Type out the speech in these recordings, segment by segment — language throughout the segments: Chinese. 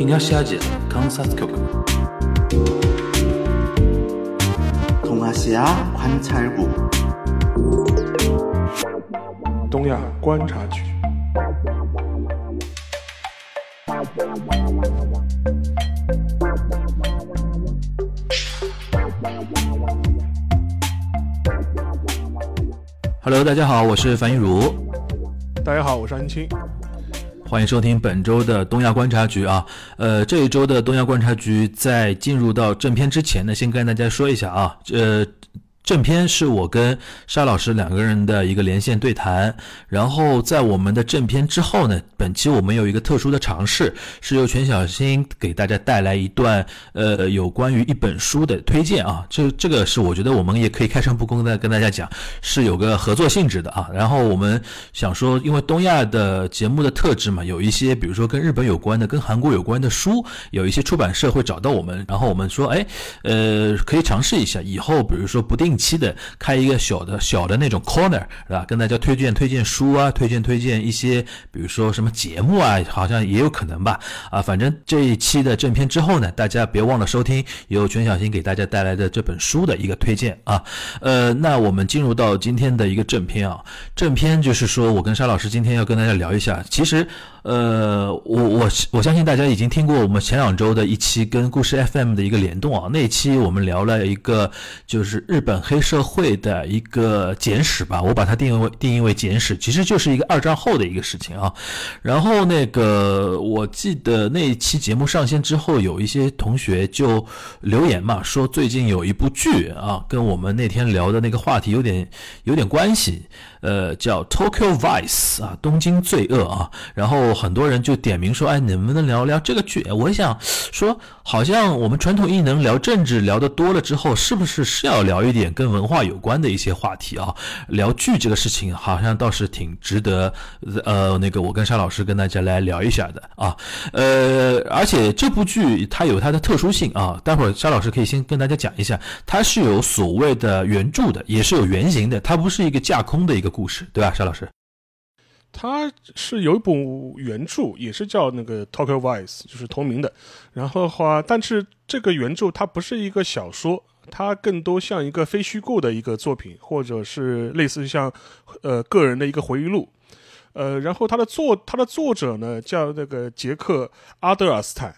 東アジア観察局 동아시아 관찰국 东亚观察局。 Hello，大家好，我是樊一茹，大家好，我是安青。 欢迎收听本周的东亚观察局啊。呃，这一周的东亚观察局在进入到正片之前呢，先跟大家说一下啊，呃。正片是我跟沙老师两个人的一个连线对谈，然后在我们的正片之后呢，本期我们有一个特殊的尝试，是由全小新给大家带来一段呃有关于一本书的推荐啊，这这个是我觉得我们也可以开诚布公的跟大家讲，是有个合作性质的啊。然后我们想说，因为东亚的节目的特质嘛，有一些比如说跟日本有关的、跟韩国有关的书，有一些出版社会找到我们，然后我们说，哎，呃，可以尝试一下，以后比如说不定。期的开一个小的小的那种 corner 是吧？跟大家推荐推荐书啊，推荐推荐一些，比如说什么节目啊，好像也有可能吧。啊，反正这一期的正片之后呢，大家别忘了收听由全小新给大家带来的这本书的一个推荐啊。呃，那我们进入到今天的一个正片啊，正片就是说我跟沙老师今天要跟大家聊一下，其实。呃，我我我相信大家已经听过我们前两周的一期跟故事 FM 的一个联动啊，那一期我们聊了一个就是日本黑社会的一个简史吧，我把它定义为定义为简史，其实就是一个二战后的一个事情啊。然后那个我记得那一期节目上线之后，有一些同学就留言嘛，说最近有一部剧啊，跟我们那天聊的那个话题有点有点关系。呃，叫 Tokyo Vice 啊，东京罪恶啊，然后很多人就点名说，哎，能不能聊聊这个剧？我想说，好像我们传统艺能聊政治聊得多了之后，是不是是要聊一点跟文化有关的一些话题啊？聊剧这个事情，好像倒是挺值得，呃，那个我跟沙老师跟大家来聊一下的啊。呃，而且这部剧它有它的特殊性啊，待会儿沙老师可以先跟大家讲一下，它是有所谓的原著的，也是有原型的，它不是一个架空的一个。故事对吧，沙老师？他是有一本原著，也是叫那个《Tokyo Vice》，就是同名的。然后的话，但是这个原著它不是一个小说，它更多像一个非虚构的一个作品，或者是类似像呃个人的一个回忆录。呃，然后它的作它的作者呢叫那个杰克阿德尔斯坦。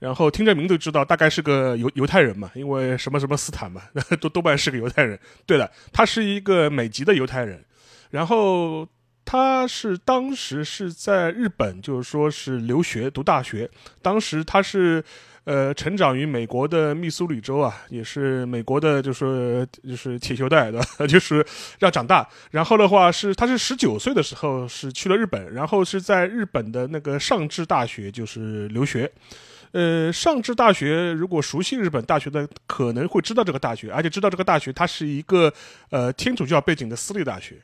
然后听这名字就知道，大概是个犹犹太人嘛，因为什么什么斯坦嘛，多多半是个犹太人。对了，他是一个美籍的犹太人。然后他是当时是在日本，就是说是留学读大学。当时他是呃成长于美国的密苏里州啊，也是美国的，就是就是铁锈带的，就是要长大。然后的话是他是十九岁的时候是去了日本，然后是在日本的那个上智大学就是留学。呃，上智大学如果熟悉日本大学的可能会知道这个大学，而且知道这个大学它是一个呃天主教背景的私立大学。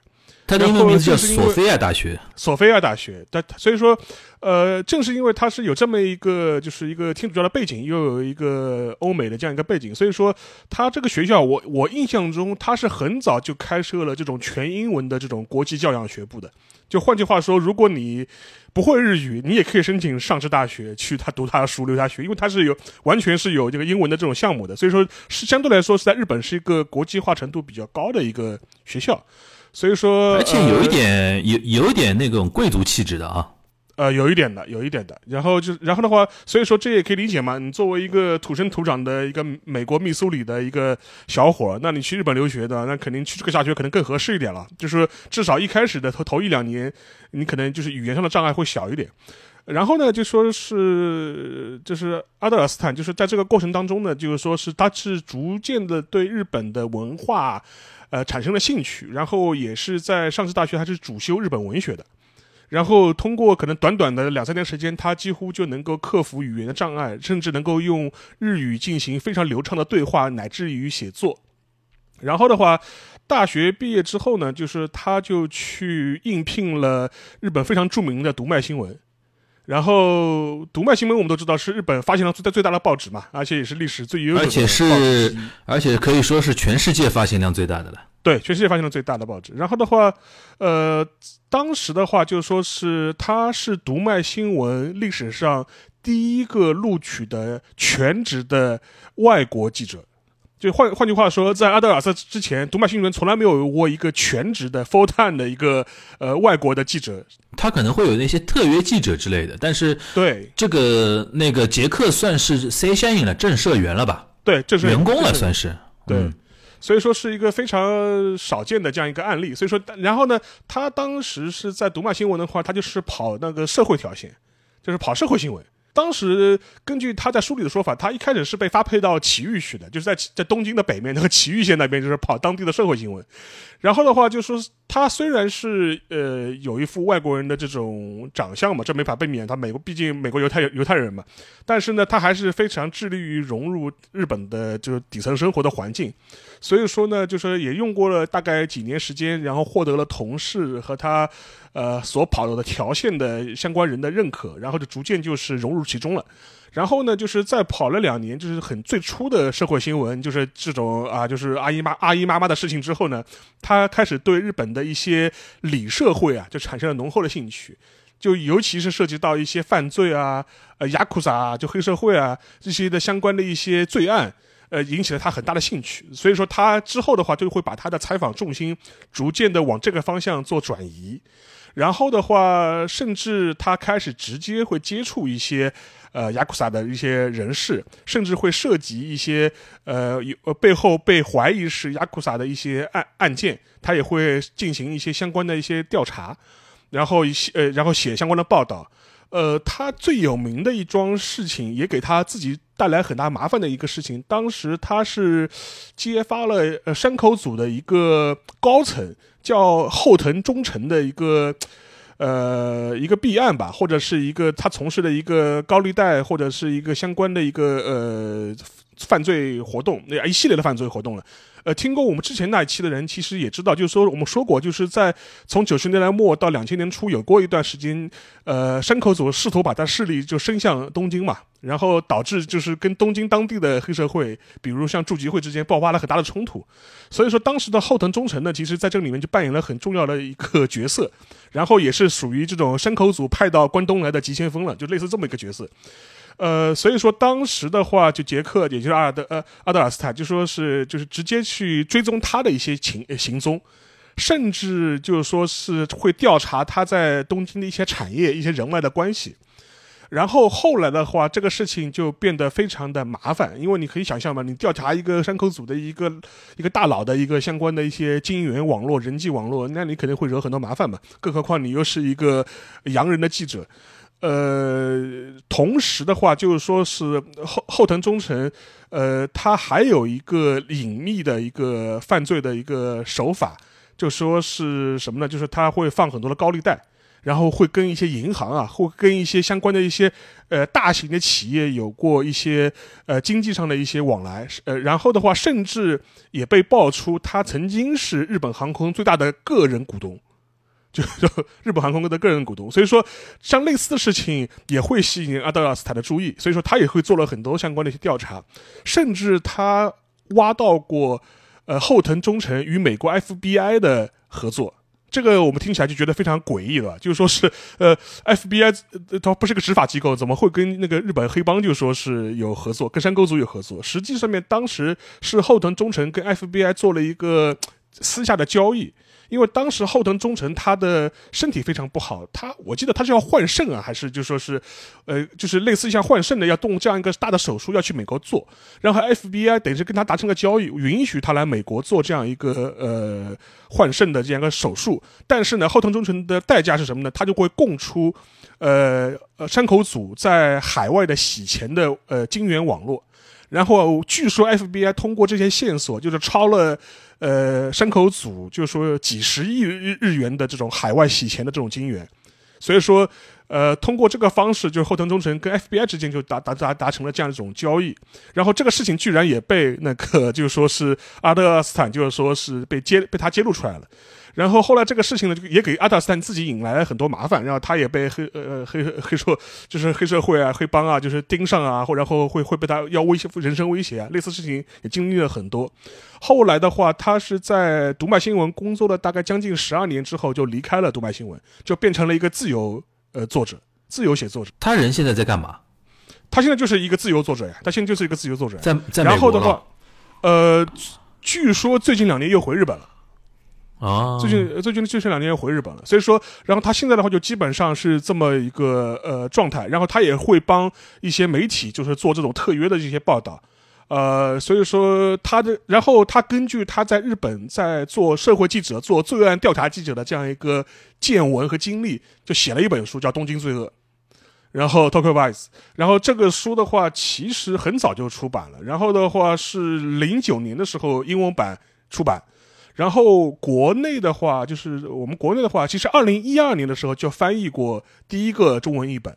它的英文名字叫索菲亚大学。索菲亚大学，但所以说，呃，正是因为它是有这么一个，就是一个天主教的背景，又有一个欧美的这样一个背景，所以说，它这个学校，我我印象中，它是很早就开设了这种全英文的这种国际教养学部的。就换句话说，如果你不会日语，你也可以申请上智大学去他读他的书留他学，因为它是有完全是有这个英文的这种项目的，所以说是相对来说是在日本是一个国际化程度比较高的一个学校。所以说，而且有一点有有一点那种贵族气质的啊，呃，有一点的，有一点的。然后就然后的话，所以说这也可以理解嘛。你作为一个土生土长的一个美国密苏里的一个小伙，那你去日本留学的，那肯定去这个大学可能更合适一点了。就是至少一开始的头头一两年，你可能就是语言上的障碍会小一点。然后呢，就说是就是阿德尔斯坦，就是在这个过程当中呢，就是说是他是逐渐的对日本的文化。呃，产生了兴趣，然后也是在上智大学，他是主修日本文学的，然后通过可能短短的两三年时间，他几乎就能够克服语言的障碍，甚至能够用日语进行非常流畅的对话，乃至于写作。然后的话，大学毕业之后呢，就是他就去应聘了日本非常著名的读卖新闻。然后，读卖新闻我们都知道是日本发行量最大最大的报纸嘛，而且也是历史最悠久的。而且是，而且可以说是全世界发行量最大的了。对，全世界发行量最大的报纸。然后的话，呃，当时的话就说是他是读卖新闻历史上第一个录取的全职的外国记者。就换换句话说，在阿德尔斯之前，读卖新闻从来没有过一个全职的 full time 的一个呃外国的记者。他可能会有那些特约记者之类的，但是对这个那个杰克算是 C 相应的正社员了吧？对，这是员工了，算是对。嗯所以说是一个非常少见的这样一个案例。所以说，然后呢，他当时是在读卖新闻的话，他就是跑那个社会条线，就是跑社会新闻。当时根据他在书里的说法，他一开始是被发配到埼玉去的，就是在在东京的北面那个埼玉县那边，就是跑当地的社会新闻。然后的话，就说他虽然是呃有一副外国人的这种长相嘛，这没法避免，他美国毕竟美国犹太犹太人嘛，但是呢，他还是非常致力于融入日本的就是底层生活的环境。所以说呢，就是也用过了大概几年时间，然后获得了同事和他，呃所跑的条线的相关人的认可，然后就逐渐就是融入其中了。然后呢，就是再跑了两年，就是很最初的社会新闻，就是这种啊，就是阿姨妈阿姨妈妈的事情之后呢，他开始对日本的一些理社会啊，就产生了浓厚的兴趣。就尤其是涉及到一些犯罪啊，呃，雅库萨啊，就黑社会啊这些的相关的一些罪案，呃，引起了他很大的兴趣，所以说他之后的话就会把他的采访重心逐渐的往这个方向做转移，然后的话，甚至他开始直接会接触一些呃雅库萨的一些人士，甚至会涉及一些呃有呃背后被怀疑是雅库萨的一些案案件，他也会进行一些相关的一些调查，然后一些呃然后写相关的报道。呃，他最有名的一桩事情，也给他自己带来很大麻烦的一个事情。当时他是揭发了山口组的一个高层，叫后藤忠诚的一个呃一个弊案吧，或者是一个他从事的一个高利贷，或者是一个相关的一个呃犯罪活动，那一系列的犯罪活动了。呃，听过我们之前那一期的人，其实也知道，就是说我们说过，就是在从九十年代末到两千年初，有过一段时间，呃，山口组试图把他势力就伸向东京嘛，然后导致就是跟东京当地的黑社会，比如像筑吉会之间爆发了很大的冲突。所以说，当时的后藤忠诚呢，其实在这里面就扮演了很重要的一个角色，然后也是属于这种山口组派到关东来的急先锋了，就类似这么一个角色。呃，所以说当时的话，就杰克，也就是阿尔德呃阿德尔斯坦，就说是就是直接去追踪他的一些行行踪，甚至就是说是会调查他在东京的一些产业、一些人脉的关系。然后后来的话，这个事情就变得非常的麻烦，因为你可以想象嘛，你调查一个山口组的一个一个大佬的一个相关的一些经营源网络、人际网络，那你肯定会惹很多麻烦嘛。更何况你又是一个洋人的记者。呃，同时的话，就是说是后后藤忠诚，呃，他还有一个隐秘的一个犯罪的一个手法，就说是什么呢？就是他会放很多的高利贷，然后会跟一些银行啊，会跟一些相关的一些呃大型的企业有过一些呃经济上的一些往来，呃，然后的话，甚至也被爆出他曾经是日本航空最大的个人股东。就 就日本航空的个人股东，所以说像类似的事情也会吸引阿德尔斯坦的注意，所以说他也会做了很多相关的一些调查，甚至他挖到过呃后藤忠诚与美国 FBI 的合作，这个我们听起来就觉得非常诡异了，就是说是呃 FBI 它不是个执法机构，怎么会跟那个日本黑帮就说是有合作，跟山沟组有合作？实际上面当时是后藤忠诚跟 FBI 做了一个私下的交易。因为当时后藤忠诚他的身体非常不好，他我记得他是要换肾啊，还是就说是，呃，就是类似像换肾的要动这样一个大的手术要去美国做，然后 FBI 等于是跟他达成个交易，允许他来美国做这样一个呃换肾的这样一个手术，但是呢，后藤忠诚的代价是什么呢？他就会供出，呃呃山口组在海外的洗钱的呃金源网络。然后据说 FBI 通过这些线索，就是抄了，呃，山口组，就是说几十亿日日元的这种海外洗钱的这种金元，所以说，呃，通过这个方式，就是后藤忠诚跟 FBI 之间就达达达达成了这样一种交易，然后这个事情居然也被那个就是说是阿德斯坦，就是说是被揭被他揭露出来了。然后后来这个事情呢，就也给阿达斯坦自己引来了很多麻烦，然后他也被黑呃黑黑社就是黑社会啊、黑帮啊，就是盯上啊，或然后会会被他要威胁人身威胁啊，类似事情也经历了很多。后来的话，他是在读卖新闻工作了大概将近十二年之后，就离开了读卖新闻，就变成了一个自由。呃，作者，自由写作者，他人现在在干嘛？他现在就是一个自由作者呀，他现在就是一个自由作者。在在然后的话，呃，据说最近两年又回日本了。啊，最近最近最近两年又回日本了。所以说，然后他现在的话就基本上是这么一个呃状态。然后他也会帮一些媒体，就是做这种特约的这些报道。呃，所以说他的，然后他根据他在日本在做社会记者、做罪案调查记者的这样一个见闻和经历，就写了一本书，叫《东京罪恶》，然后 Tokyo Vice，然后这个书的话其实很早就出版了，然后的话是零九年的时候英文版出版，然后国内的话就是我们国内的话，其实二零一二年的时候就翻译过第一个中文译本。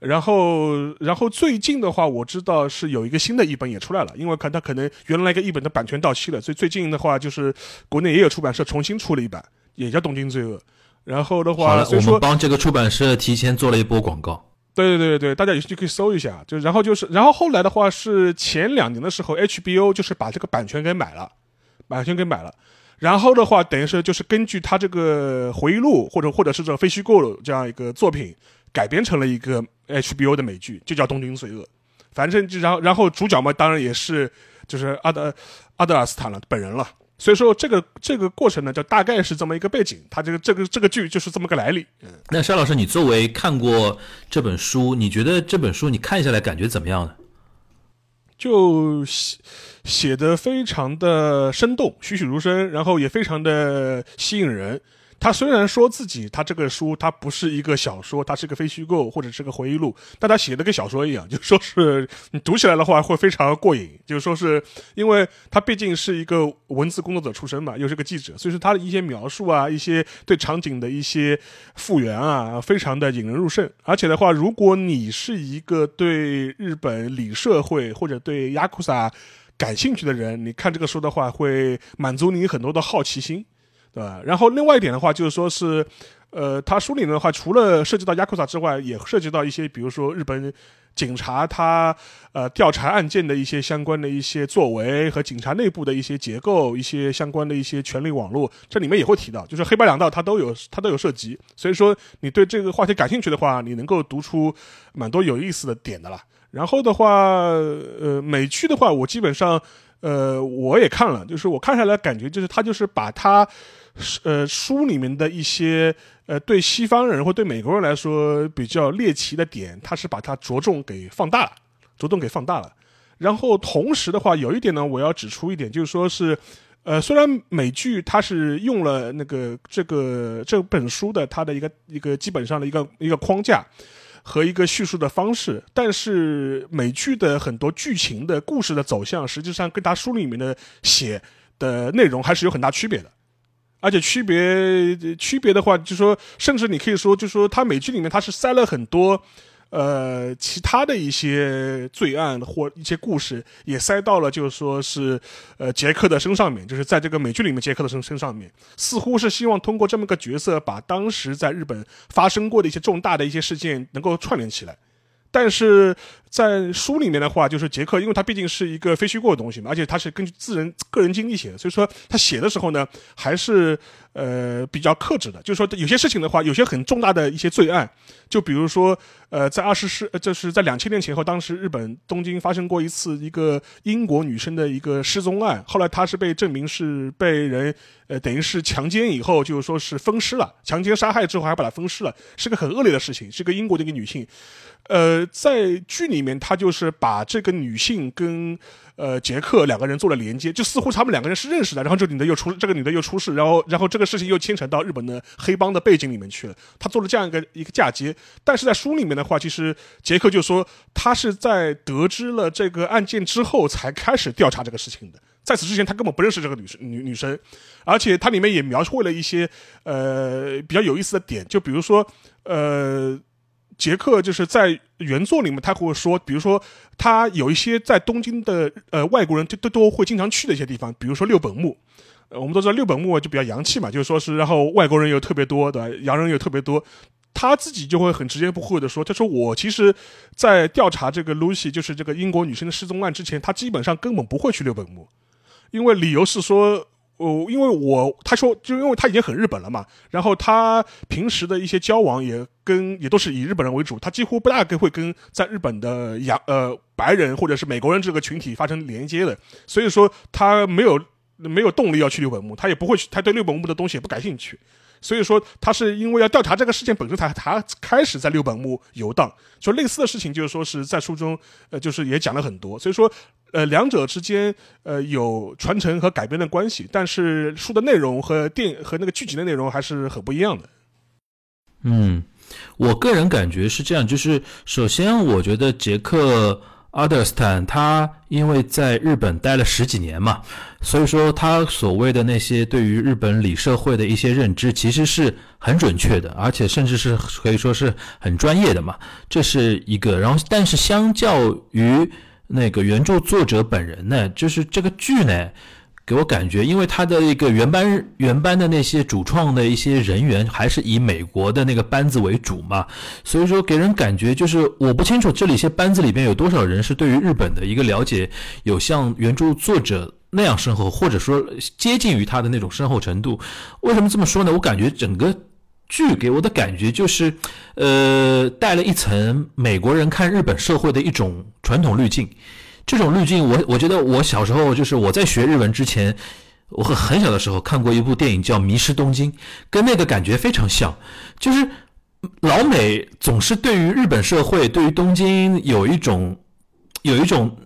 然后，然后最近的话，我知道是有一个新的译本也出来了，因为看它可能原来一个译本的版权到期了，所以最近的话就是国内也有出版社重新出了一版，也叫《东京罪恶》。然后的话，我们帮这个出版社提前做了一波广告。对对对对，大家有兴趣可以搜一下。就然后就是，然后后来的话是前两年的时候，HBO 就是把这个版权给买了，版权给买了。然后的话，等于是就是根据他这个回忆录或者或者是这非虚构这样一个作品。改编成了一个 HBO 的美剧，就叫《东京罪恶》。反正就然后然后主角嘛，当然也是就是阿德阿德尔斯坦了本人了。所以说这个这个过程呢，就大概是这么一个背景。他这个这个这个剧就是这么个来历。嗯，那沙老师，你作为看过这本书，你觉得这本书你看下来感觉怎么样呢？就写写的非常的生动，栩栩如生，然后也非常的吸引人。他虽然说自己他这个书他不是一个小说，他是个非虚构或者是个回忆录，但他写的跟小说一样，就说是你读起来的话会非常过瘾。就是说是因为他毕竟是一个文字工作者出身嘛，又是个记者，所以说他的一些描述啊，一些对场景的一些复原啊，非常的引人入胜。而且的话，如果你是一个对日本里社会或者对雅库萨感兴趣的人，你看这个书的话，会满足你很多的好奇心。对吧？然后另外一点的话，就是说是，呃，他书里面的话，除了涉及到亚库萨之外，也涉及到一些，比如说日本警察他呃调查案件的一些相关的一些作为和警察内部的一些结构，一些相关的一些权力网络，这里面也会提到，就是黑白两道它都有它都有涉及。所以说你对这个话题感兴趣的话，你能够读出蛮多有意思的点的啦。然后的话，呃，美剧的话，我基本上呃我也看了，就是我看下来感觉就是他就是把他。呃，书里面的一些呃，对西方人或对美国人来说比较猎奇的点，他是把它着重给放大了，着重给放大了。然后同时的话，有一点呢，我要指出一点，就是说是，呃，虽然美剧它是用了那个这个这本书的它的一个一个基本上的一个一个框架和一个叙述的方式，但是美剧的很多剧情的故事的走向，实际上跟它书里面的写的内容还是有很大区别的。而且区别区别的话，就说，甚至你可以说，就说它美剧里面它是塞了很多，呃，其他的一些罪案或一些故事，也塞到了，就是说是，呃，杰克的身上面，就是在这个美剧里面杰克的身身上面，似乎是希望通过这么个角色，把当时在日本发生过的一些重大的一些事件能够串联起来。但是在书里面的话，就是杰克，因为他毕竟是一个非虚构的东西嘛，而且他是根据自人个人经历写的，所以说他写的时候呢，还是呃比较克制的。就是说有些事情的话，有些很重大的一些罪案，就比如说呃在二十世，就是在两千年前后，当时日本东京发生过一次一个英国女生的一个失踪案，后来她是被证明是被人呃等于是强奸以后，就是说是分尸了，强奸杀害之后还把她分尸了，是个很恶劣的事情，是个英国的一个女性。呃，在剧里里面，他就是把这个女性跟呃杰克两个人做了连接，就似乎他们两个人是认识的。然后这女的又出，这个女的又出事，然后然后这个事情又牵扯到日本的黑帮的背景里面去了。他做了这样一个一个嫁接，但是在书里面的话，其实杰克就说他是在得知了这个案件之后才开始调查这个事情的，在此之前他根本不认识这个女生女女生，而且它里面也描绘了一些呃比较有意思的点，就比如说呃。杰克就是在原作里面他会说，比如说他有一些在东京的呃外国人就都都会经常去的一些地方，比如说六本木。我们都知道六本木就比较洋气嘛，就是说是，然后外国人又特别多，对吧？洋人又特别多，他自己就会很直言不讳的说，他说我其实，在调查这个 Lucy，就是这个英国女生的失踪案之前，他基本上根本不会去六本木，因为理由是说，哦，因为我他说，就因为他已经很日本了嘛，然后他平时的一些交往也跟也都是以日本人为主，他几乎不大概会跟在日本的洋呃白人或者是美国人这个群体发生连接的，所以说他没有。没有动力要去六本木，他也不会去，他对六本木的东西也不感兴趣，所以说他是因为要调查这个事件本身才他开始在六本木游荡。就类似的事情，就是说是在书中，呃，就是也讲了很多。所以说，呃，两者之间呃有传承和改编的关系，但是书的内容和电和那个剧集的内容还是很不一样的。嗯，我个人感觉是这样，就是首先我觉得杰克。阿德斯坦他因为在日本待了十几年嘛，所以说他所谓的那些对于日本里社会的一些认知，其实是很准确的，而且甚至是可以说是很专业的嘛。这是一个。然后，但是相较于那个原著作者本人呢，就是这个剧呢。给我感觉，因为他的一个原班原班的那些主创的一些人员还是以美国的那个班子为主嘛，所以说给人感觉就是我不清楚这里些班子里边有多少人是对于日本的一个了解有像原著作者那样深厚，或者说接近于他的那种深厚程度。为什么这么说呢？我感觉整个剧给我的感觉就是，呃，带了一层美国人看日本社会的一种传统滤镜。这种滤镜，我我觉得我小时候就是我在学日文之前，我很很小的时候看过一部电影叫《迷失东京》，跟那个感觉非常像。就是老美总是对于日本社会、对于东京有一种有一种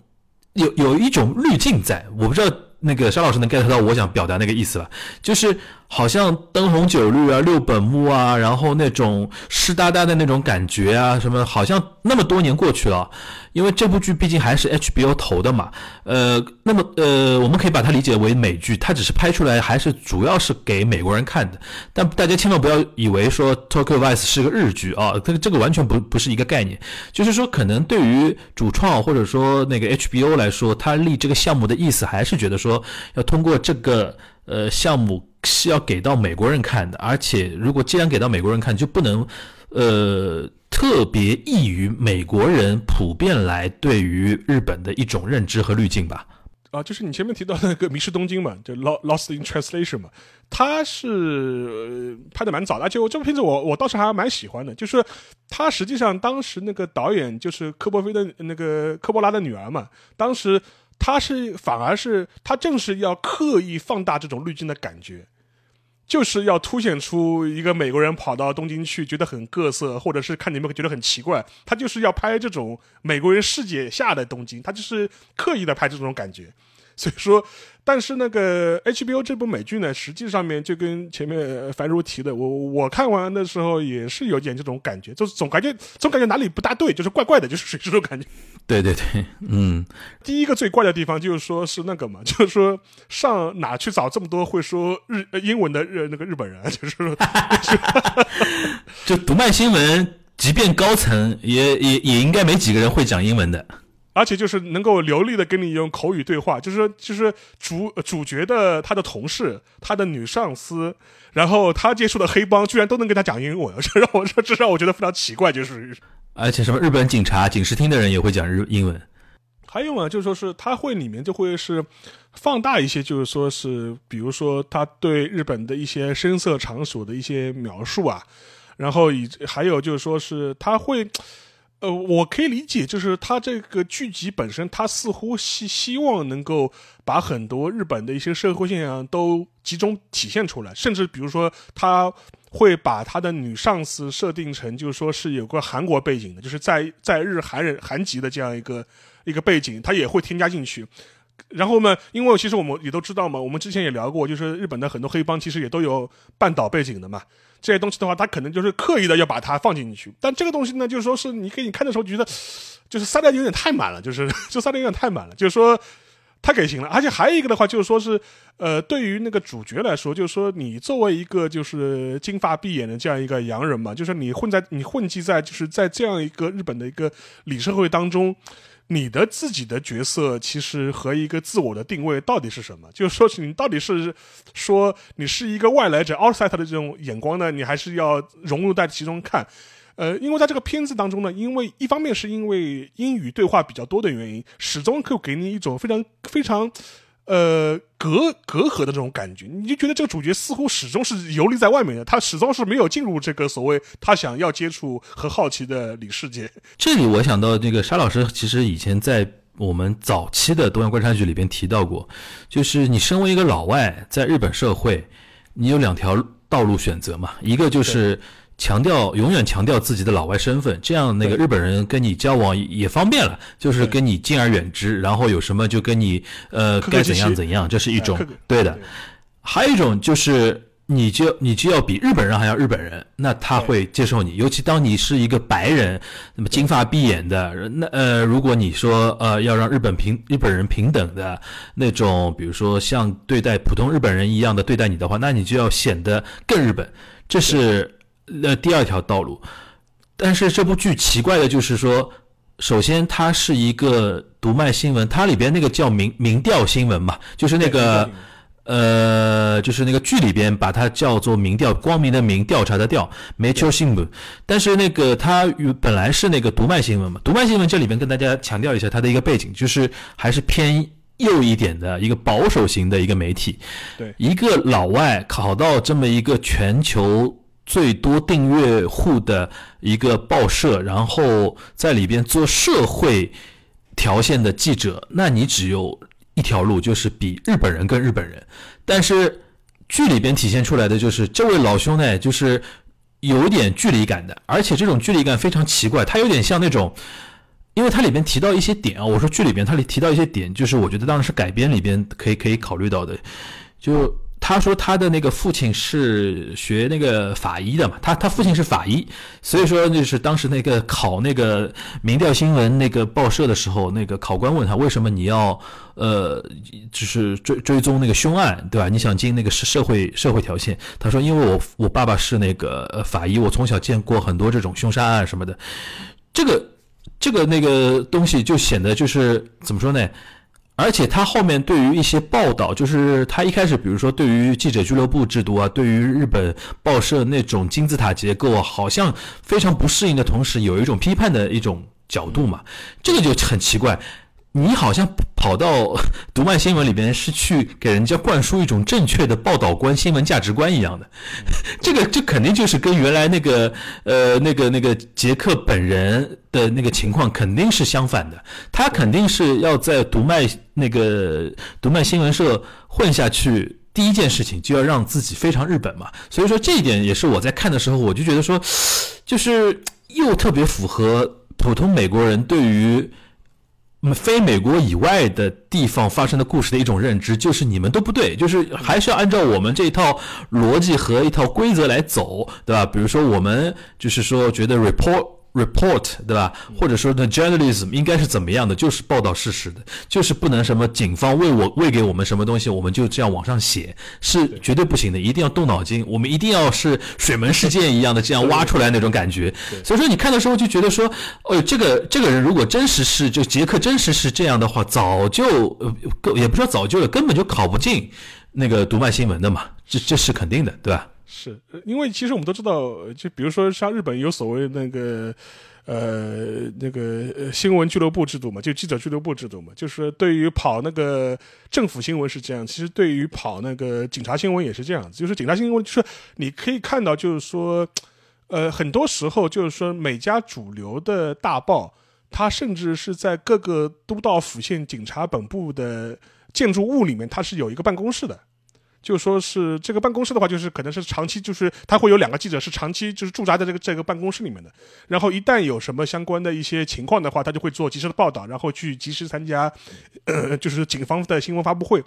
有有一种滤镜在，我不知道那个沙老师能 get 到我想表达那个意思吧？就是好像灯红酒绿啊、六本木啊，然后那种湿哒哒的那种感觉啊，什么好像那么多年过去了。因为这部剧毕竟还是 HBO 投的嘛，呃，那么呃，我们可以把它理解为美剧，它只是拍出来还是主要是给美国人看的。但大家千万不要以为说 Tokyo Vice 是个日剧啊，这个这个完全不不是一个概念。就是说，可能对于主创或者说那个 HBO 来说，他立这个项目的意思还是觉得说要通过这个呃项目是要给到美国人看的，而且如果既然给到美国人看，就不能呃。特别易于美国人普遍来对于日本的一种认知和滤镜吧。啊，就是你前面提到那个《迷失东京》嘛，就《Lost in Translation》嘛，它是拍的蛮早的，而且我这部片子我我倒是还蛮喜欢的。就是他实际上当时那个导演就是科波菲的那个科波拉的女儿嘛，当时他是反而是他正是要刻意放大这种滤镜的感觉。就是要凸显出一个美国人跑到东京去，觉得很各色，或者是看你们觉得很奇怪，他就是要拍这种美国人视野下的东京，他就是刻意的拍这种感觉，所以说。但是那个 HBO 这部美剧呢，实际上面就跟前面樊如提的，我我看完的时候也是有点这种感觉，就是总感觉总感觉哪里不大对，就是怪怪的，就是属于这种感觉。对对对，嗯，第一个最怪的地方就是说是那个嘛，就是说上哪去找这么多会说日英文的日那个日本人，就是说，就读卖新闻，即便高层也也也应该没几个人会讲英文的。而且就是能够流利的跟你用口语对话，就是说，就是主主角的他的同事、他的女上司，然后他接触的黑帮，居然都能跟他讲英文，这让我这这让我觉得非常奇怪，就是。而且什么日本警察、警视厅的人也会讲日英文。还有嘛，就是说是他会里面就会是放大一些，就是说是比如说他对日本的一些声色场所的一些描述啊，然后以还有就是说是他会。呃，我可以理解，就是他这个剧集本身，他似乎希希望能够把很多日本的一些社会现象都集中体现出来，甚至比如说他会把他的女上司设定成，就是说是有个韩国背景的，就是在在日韩人韩籍的这样一个一个背景，他也会添加进去。然后呢，因为其实我们也都知道嘛，我们之前也聊过，就是日本的很多黑帮其实也都有半岛背景的嘛。这些东西的话，他可能就是刻意的要把它放进去，但这个东西呢，就是说是你给你看的时候觉得，就是塞的有点太满了，就是 就塞的有点太满了，就是说太给型了。而且还有一个的话，就是说是，呃，对于那个主角来说，就是说你作为一个就是金发碧眼的这样一个洋人嘛，就是你混在你混迹在就是在这样一个日本的一个里社会当中。你的自己的角色其实和一个自我的定位到底是什么？就是说，你到底是说你是一个外来者 outside 的这种眼光呢？你还是要融入在其中看？呃，因为在这个片子当中呢，因为一方面是因为英语对话比较多的原因，始终会给你一种非常非常。呃，隔隔阂的这种感觉，你就觉得这个主角似乎始终是游离在外面的，他始终是没有进入这个所谓他想要接触和好奇的里世界。这里我想到那个沙老师，其实以前在我们早期的东洋观察局里边提到过，就是你身为一个老外，在日本社会，你有两条道路选择嘛，一个就是。强调永远强调自己的老外身份，这样那个日本人跟你交往也方便了，就是跟你敬而远之，然后有什么就跟你呃该怎样怎样，这是一种对的。还有一种就是你就你就要比日本人还要日本人，那他会接受你。尤其当你是一个白人，那么金发碧眼的，那呃如果你说呃要让日本平日本人平等的那种，比如说像对待普通日本人一样的对待你的话，那你就要显得更日本。这是。那第二条道路，但是这部剧奇怪的就是说，首先它是一个读卖新闻，它里边那个叫民民调新闻嘛，就是那个呃，就是那个剧里边把它叫做民调，光明的民，调查的调，没错新闻。但是那个它本来是那个读卖新闻嘛，读卖新闻这里边跟大家强调一下它的一个背景，就是还是偏右一点的一个保守型的一个媒体。对，一个老外考到这么一个全球。最多订阅户的一个报社，然后在里边做社会条线的记者，那你只有一条路，就是比日本人跟日本人。但是剧里边体现出来的就是这位老兄呢，就是有点距离感的，而且这种距离感非常奇怪，他有点像那种，因为它里边提到一些点啊，我说剧里边它里提到一些点，就是我觉得当时是改编里边可以可以考虑到的，就。他说他的那个父亲是学那个法医的嘛，他他父亲是法医，所以说就是当时那个考那个民调新闻那个报社的时候，那个考官问他为什么你要呃就是追追踪那个凶案，对吧？你想进那个社社会社会条线？他说因为我我爸爸是那个法医，我从小见过很多这种凶杀案什么的，这个这个那个东西就显得就是怎么说呢？而且他后面对于一些报道，就是他一开始，比如说对于记者俱乐部制度啊，对于日本报社那种金字塔结构，好像非常不适应的同时，有一种批判的一种角度嘛，这个就很奇怪。你好像跑到 读卖新闻里边是去给人家灌输一种正确的报道观、新闻价值观一样的，这个这肯定就是跟原来那个呃那个那个杰克本人的那个情况肯定是相反的。他肯定是要在读卖那个读卖新闻社混下去，第一件事情就要让自己非常日本嘛。所以说这一点也是我在看的时候，我就觉得说，就是又特别符合普通美国人对于。非美国以外的地方发生的故事的一种认知，就是你们都不对，就是还是要按照我们这一套逻辑和一套规则来走，对吧？比如说我们就是说觉得 report。Report 对吧？或者说呢，journalism 应该是怎么样的？就是报道事实的，就是不能什么警方喂我喂给我们什么东西，我们就这样往上写，是绝对不行的。一定要动脑筋，我们一定要是水门事件一样的这样挖出来那种感觉。所以说你看的时候就觉得说，哦，这个这个人如果真实是就杰克真实是这样的话，早就呃也不说早就了，根本就考不进那个读卖新闻的嘛，这这是肯定的，对吧？是，因为其实我们都知道，就比如说像日本有所谓那个，呃，那个新闻俱乐部制度嘛，就记者俱乐部制度嘛，就是对于跑那个政府新闻是这样，其实对于跑那个警察新闻也是这样子，就是警察新闻就是你可以看到，就是说，呃，很多时候就是说每家主流的大报，它甚至是在各个都道府县警察本部的建筑物里面，它是有一个办公室的。就说是这个办公室的话，就是可能是长期，就是他会有两个记者是长期就是驻扎在这个这个办公室里面的。然后一旦有什么相关的一些情况的话，他就会做及时的报道，然后去及时参加，呃，就是警方的新闻发布会。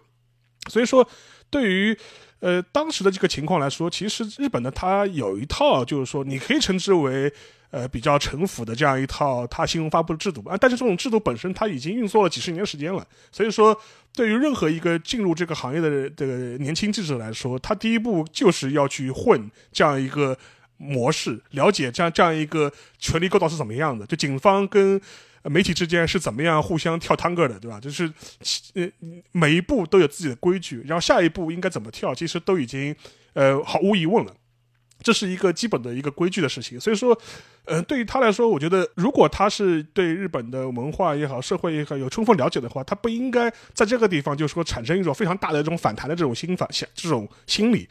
所以说，对于呃，当时的这个情况来说，其实日本呢，它有一套，就是说你可以称之为。呃，比较城府的这样一套它新闻发布的制度啊，但是这种制度本身它已经运作了几十年时间了，所以说对于任何一个进入这个行业的这个年轻记者来说，他第一步就是要去混这样一个模式，了解这样这样一个权力构造是怎么样的，就警方跟媒体之间是怎么样互相跳探戈的，对吧？就是呃每一步都有自己的规矩，然后下一步应该怎么跳，其实都已经呃毫无疑问了。这是一个基本的一个规矩的事情，所以说，嗯，对于他来说，我觉得如果他是对日本的文化也好、社会也好有充分了解的话，他不应该在这个地方就是说产生一种非常大的这种反弹的这种心反想这种心理。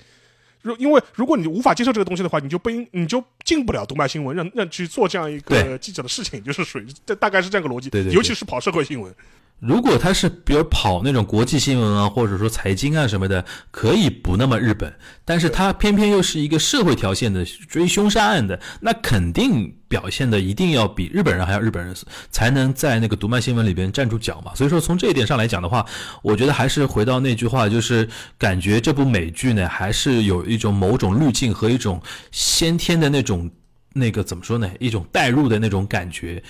如因为如果你无法接受这个东西的话，你就不应你就进不了读卖新闻，让让去做这样一个记者的事情，就是属于这大概是这样个逻辑。对对，尤其是跑社会新闻。如果他是比如跑那种国际新闻啊，或者说财经啊什么的，可以不那么日本，但是他偏偏又是一个社会条线的追凶杀案的，那肯定表现的一定要比日本人还要日本人，才能在那个读卖新闻里边站住脚嘛。所以说从这一点上来讲的话，我觉得还是回到那句话，就是感觉这部美剧呢，还是有一种某种滤镜和一种先天的那种那个怎么说呢，一种代入的那种感觉。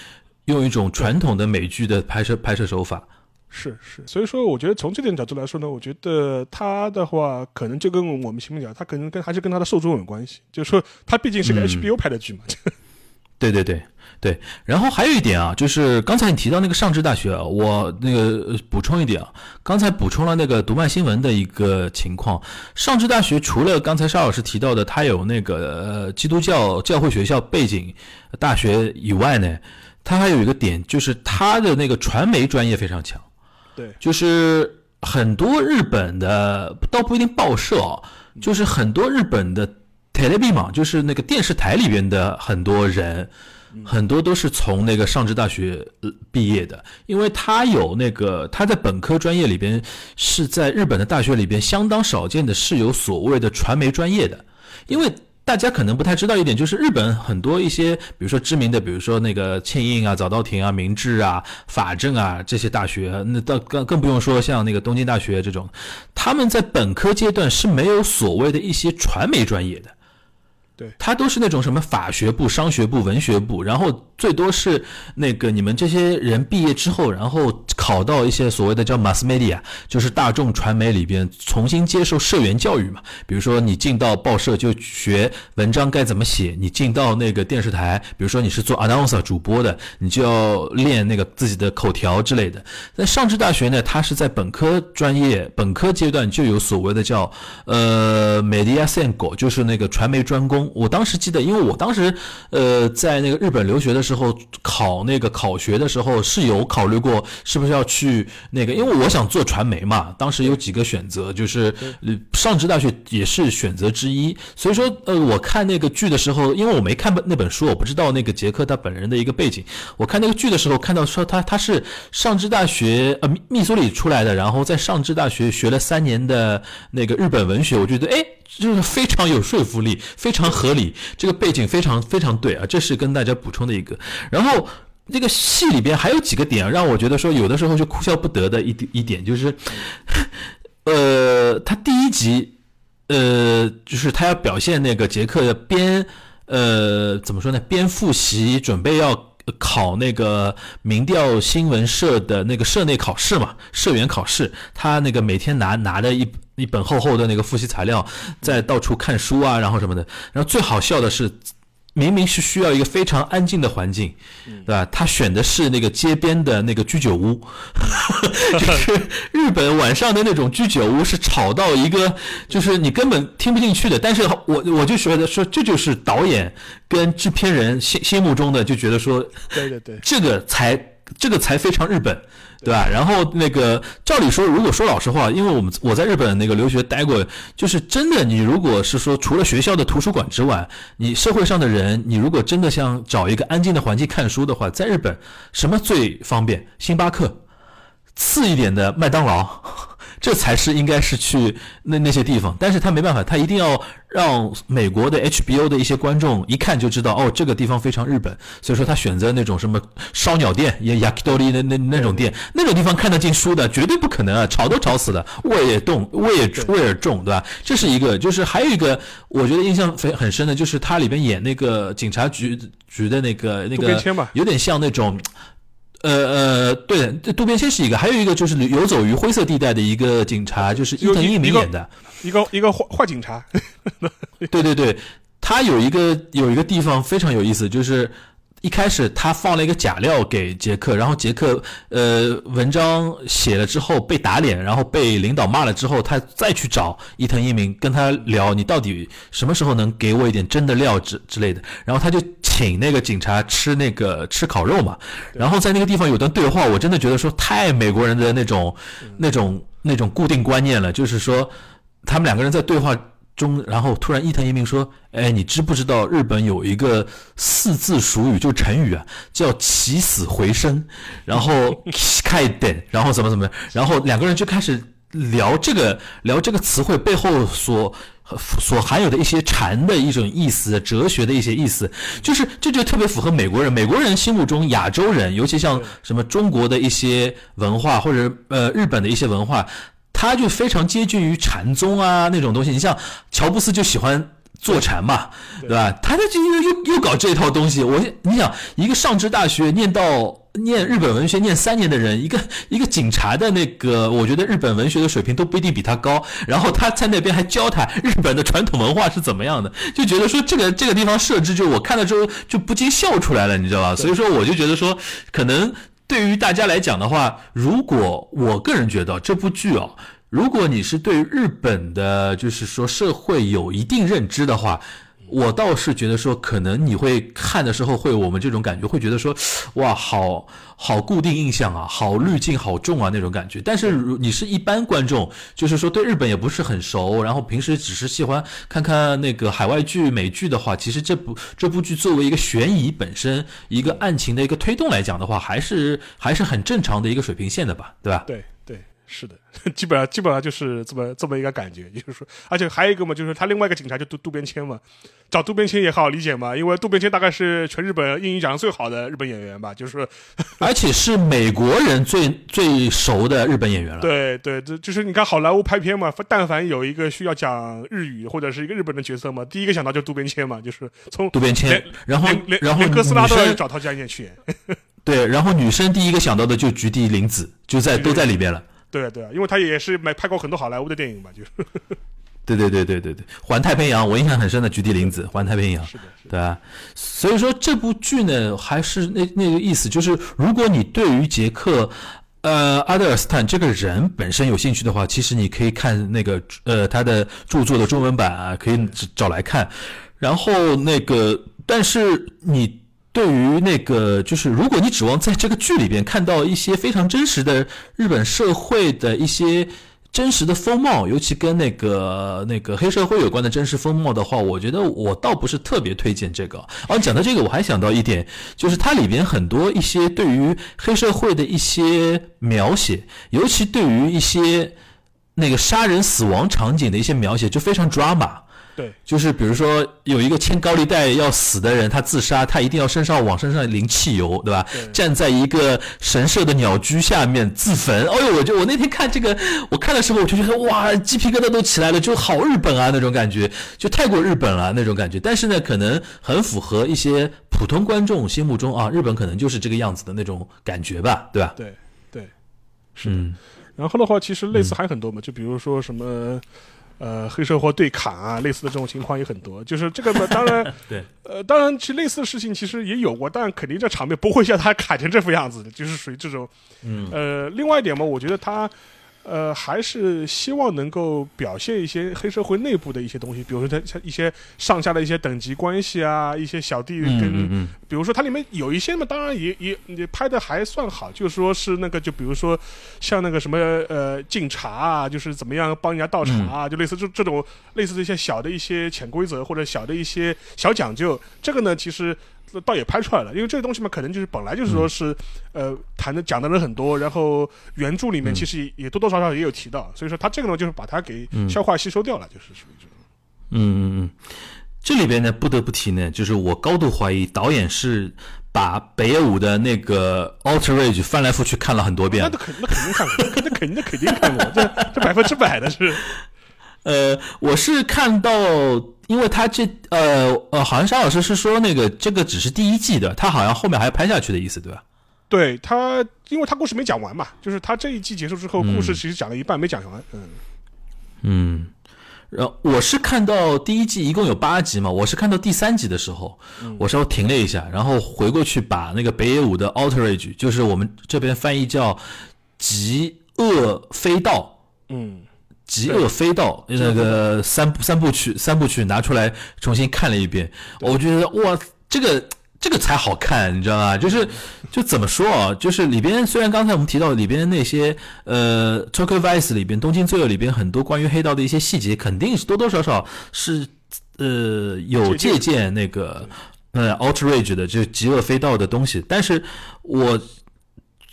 用一种传统的美剧的拍摄拍摄手法，是是，所以说我觉得从这点角度来说呢，我觉得他的话可能就跟我们前面讲，他可能跟还是跟他的受众有关系，就是说他毕竟是个 HBO 拍的剧嘛。对对对对，然后还有一点啊，就是刚才你提到那个上智大学，我那个补充一点啊，刚才补充了那个读卖新闻的一个情况，上智大学除了刚才沙老师提到的，他有那个呃基督教教会学校背景大学以外呢。他还有一个点，就是他的那个传媒专业非常强，对，就是很多日本的倒不一定报社啊，就是很多日本的 e e v i s 就是那个电视台里边的很多人，很多都是从那个上智大学毕业的，因为他有那个他在本科专业里边是在日本的大学里边相当少见的是有所谓的传媒专业的，因为。大家可能不太知道一点，就是日本很多一些，比如说知名的，比如说那个庆应啊、早稻田啊、明治啊、法政啊这些大学，那到更更不用说像那个东京大学这种，他们在本科阶段是没有所谓的一些传媒专业的。对，他都是那种什么法学部、商学部、文学部，然后最多是那个你们这些人毕业之后，然后考到一些所谓的叫 mass media，就是大众传媒里边重新接受社员教育嘛。比如说你进到报社就学文章该怎么写，你进到那个电视台，比如说你是做 announcer 主播的，你就要练那个自己的口条之类的。那上智大学呢，它是在本科专业本科阶段就有所谓的叫呃 media c e n g o 就是那个传媒专攻。我当时记得，因为我当时，呃，在那个日本留学的时候，考那个考学的时候是有考虑过是不是要去那个，因为我想做传媒嘛。当时有几个选择，就是上智大学也是选择之一。所以说，呃，我看那个剧的时候，因为我没看本那本书，我不知道那个杰克他本人的一个背景。我看那个剧的时候，看到说他他是上智大学呃密苏里出来的，然后在上智大学学了三年的那个日本文学，我觉得哎。就是非常有说服力，非常合理，这个背景非常非常对啊，这是跟大家补充的一个。然后这个戏里边还有几个点让我觉得说有的时候就哭笑不得的一一点就是，呃，他第一集，呃，就是他要表现那个杰克边，呃，怎么说呢？边复习准备要考那个民调新闻社的那个社内考试嘛，社员考试，他那个每天拿拿了一。一本厚厚的那个复习材料，在到处看书啊，然后什么的。然后最好笑的是，明明是需要一个非常安静的环境，对吧？他选的是那个街边的那个居酒屋，就是日本晚上的那种居酒屋，是吵到一个，就是你根本听不进去的。但是我我就觉得说，这就是导演跟制片人心心目中的，就觉得说，对对对，这个才这个才非常日本。对吧？然后那个，照理说，如果说老实话，因为我们我在日本那个留学待过，就是真的，你如果是说除了学校的图书馆之外，你社会上的人，你如果真的想找一个安静的环境看书的话，在日本什么最方便？星巴克，次一点的麦当劳。这才是应该是去那那些地方。但是他没办法，他一定要让美国的 HBO 的一些观众一看就知道，哦，这个地方非常日本。所以说他选择那种什么烧鸟店，也 yakitori 的那那种店，那种地方看得进书的绝对不可能啊，吵都吵死了，味也重，味也味也重，对吧？这是一个，就是还有一个，我觉得印象非很深的，就是他里边演那个警察局局的那个那个，有点像那种。呃呃，对，这渡边谦是一个，还有一个就是游走于灰色地带的一个警察，就是伊藤英明演的，一个一个坏坏警察。对对对，他有一个有一个地方非常有意思，就是。一开始他放了一个假料给杰克，然后杰克呃文章写了之后被打脸，然后被领导骂了之后，他再去找伊藤一明跟他聊，你到底什么时候能给我一点真的料之之类的？然后他就请那个警察吃那个吃烤肉嘛，然后在那个地方有段对话，我真的觉得说太美国人的那种那种那种固定观念了，就是说他们两个人在对话。中，然后突然伊藤一明说：“哎，你知不知道日本有一个四字俗语，就成语啊，叫起死回生。然后开点，然后怎么怎么，然后两个人就开始聊这个，聊这个词汇背后所所含有的一些禅的一种意思，哲学的一些意思。就是这就特别符合美国人，美国人心目中亚洲人，尤其像什么中国的一些文化，或者呃日本的一些文化。”他就非常接近于禅宗啊那种东西，你像乔布斯就喜欢坐禅嘛，对吧？他就又又又搞这一套东西。我你想，一个上知大学念到念日本文学念三年的人，一个一个警察的那个，我觉得日本文学的水平都不一定比他高。然后他在那边还教他日本的传统文化是怎么样的，就觉得说这个这个地方设置，就我看了之后就不禁笑出来了，你知道吧？所以说我就觉得说可能。对于大家来讲的话，如果我个人觉得这部剧哦，如果你是对日本的，就是说社会有一定认知的话。我倒是觉得说，可能你会看的时候会我们这种感觉，会觉得说，哇，好好固定印象啊，好滤镜好重啊那种感觉。但是如你是一般观众，就是说对日本也不是很熟，然后平时只是喜欢看看那个海外剧、美剧的话，其实这部这部剧作为一个悬疑本身、一个案情的一个推动来讲的话，还是还是很正常的一个水平线的吧，对吧？对对。是的，基本上基本上就是这么这么一个感觉，就是说，而且还有一个嘛，就是他另外一个警察就渡渡边谦嘛，找渡边谦也好理解嘛，因为渡边谦大概是全日本英语讲的最好的日本演员吧，就是，而且是美国人最最熟的日本演员了。对对，这就是你看好莱坞拍片嘛，但凡有一个需要讲日语或者是一个日本的角色嘛，第一个想到就渡边谦嘛，就是从渡边谦，然后然后哥斯拉都要找他家演去演。对，然后女生第一个想到的就菊地凛子，就在都在里边了。对啊，对啊，因为他也是没拍过很多好莱坞的电影嘛，就。对对对对对对，环太平洋，我印象很深的《菊地凛子》，环太平洋，是的，对啊。所以说这部剧呢，还是那那个意思，就是如果你对于杰克，呃，阿德尔斯坦这个人本身有兴趣的话，其实你可以看那个呃他的著作的中文版啊，可以找来看。然后那个，但是你。对于那个，就是如果你指望在这个剧里边看到一些非常真实的日本社会的一些真实的风貌，尤其跟那个那个黑社会有关的真实风貌的话，我觉得我倒不是特别推荐这个。哦，讲到这个，我还想到一点，就是它里边很多一些对于黑社会的一些描写，尤其对于一些那个杀人死亡场景的一些描写，就非常 drama。对，就是比如说有一个欠高利贷要死的人，他自杀，他一定要身上往身上淋汽油，对吧？站在一个神社的鸟居下面自焚。哎呦，我就我那天看这个，我看的时候我就觉得哇，鸡皮疙瘩都起来了，就好日本啊那种感觉，就太过日本了那种感觉。但是呢，可能很符合一些普通观众心目中啊，日本可能就是这个样子的那种感觉吧，对吧？对对，是。然后的话，其实类似还很多嘛，就比如说什么。呃，黑社会对砍啊，类似的这种情况也很多。就是这个嘛，当然，对，呃，当然，其实类似的事情其实也有过，但肯定这场面不会像他砍成这副样子的，就是属于这种。嗯。呃，另外一点嘛，我觉得他。呃，还是希望能够表现一些黑社会内部的一些东西，比如说他像一些上下的一些等级关系啊，一些小弟跟，比如说它里面有一些嘛，当然也也也拍的还算好，就说是那个，就比如说像那个什么呃敬茶啊，就是怎么样帮人家倒茶啊，就类似这这种类似的一些小的一些潜规则或者小的一些小讲究，这个呢其实。倒也拍出来了，因为这个东西嘛，可能就是本来就是说是，呃，谈的讲的人很多，然后原著里面其实也多多少少也有提到，所以说他这个呢就是把它给消化吸收掉了，就是属于这种。嗯嗯嗯，这里边呢不得不提呢，就是我高度怀疑导演是把北野武的那个《Alter Age》翻来覆去看了很多遍那。肯那肯定看过，那肯定那肯定看过，这这百分之百的是。呃，我是看到，因为他这呃呃，好像沙老师是说那个这个只是第一季的，他好像后面还要拍下去的意思，对吧？对他，因为他故事没讲完嘛，就是他这一季结束之后，故事其实讲了一半没讲完。嗯嗯，然后我是看到第一季一共有八集嘛，我是看到第三集的时候，我稍微停了一下，然后回过去把那个北野武的《outrage，》，就是我们这边翻译叫《极恶飞道》，嗯，极恶飞盗那个三三部曲三部曲拿出来重新看了一遍，我觉得哇，这个这个才好看，你知道吗？就是就怎么说啊？就是里边虽然刚才我们提到里边那些呃《Tokyo Vice》里边《东京罪恶》里边很多关于黑道的一些细节，肯定是多多少少是呃有借鉴那个呃《Outrage》的，就是极恶飞盗的东西，但是我。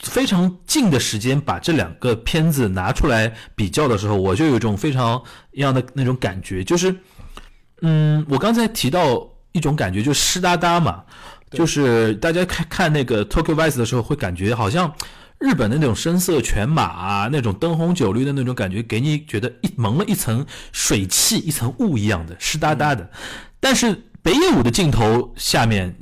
非常近的时间把这两个片子拿出来比较的时候，我就有一种非常一样的那种感觉，就是，嗯，我刚才提到一种感觉，就湿哒哒嘛，就是大家看看那个 Tokyo Vice 的时候，会感觉好像日本的那种声色犬马啊，那种灯红酒绿的那种感觉，给你觉得一蒙了一层水汽、一层雾一样的湿哒哒的。但是北野武的镜头下面。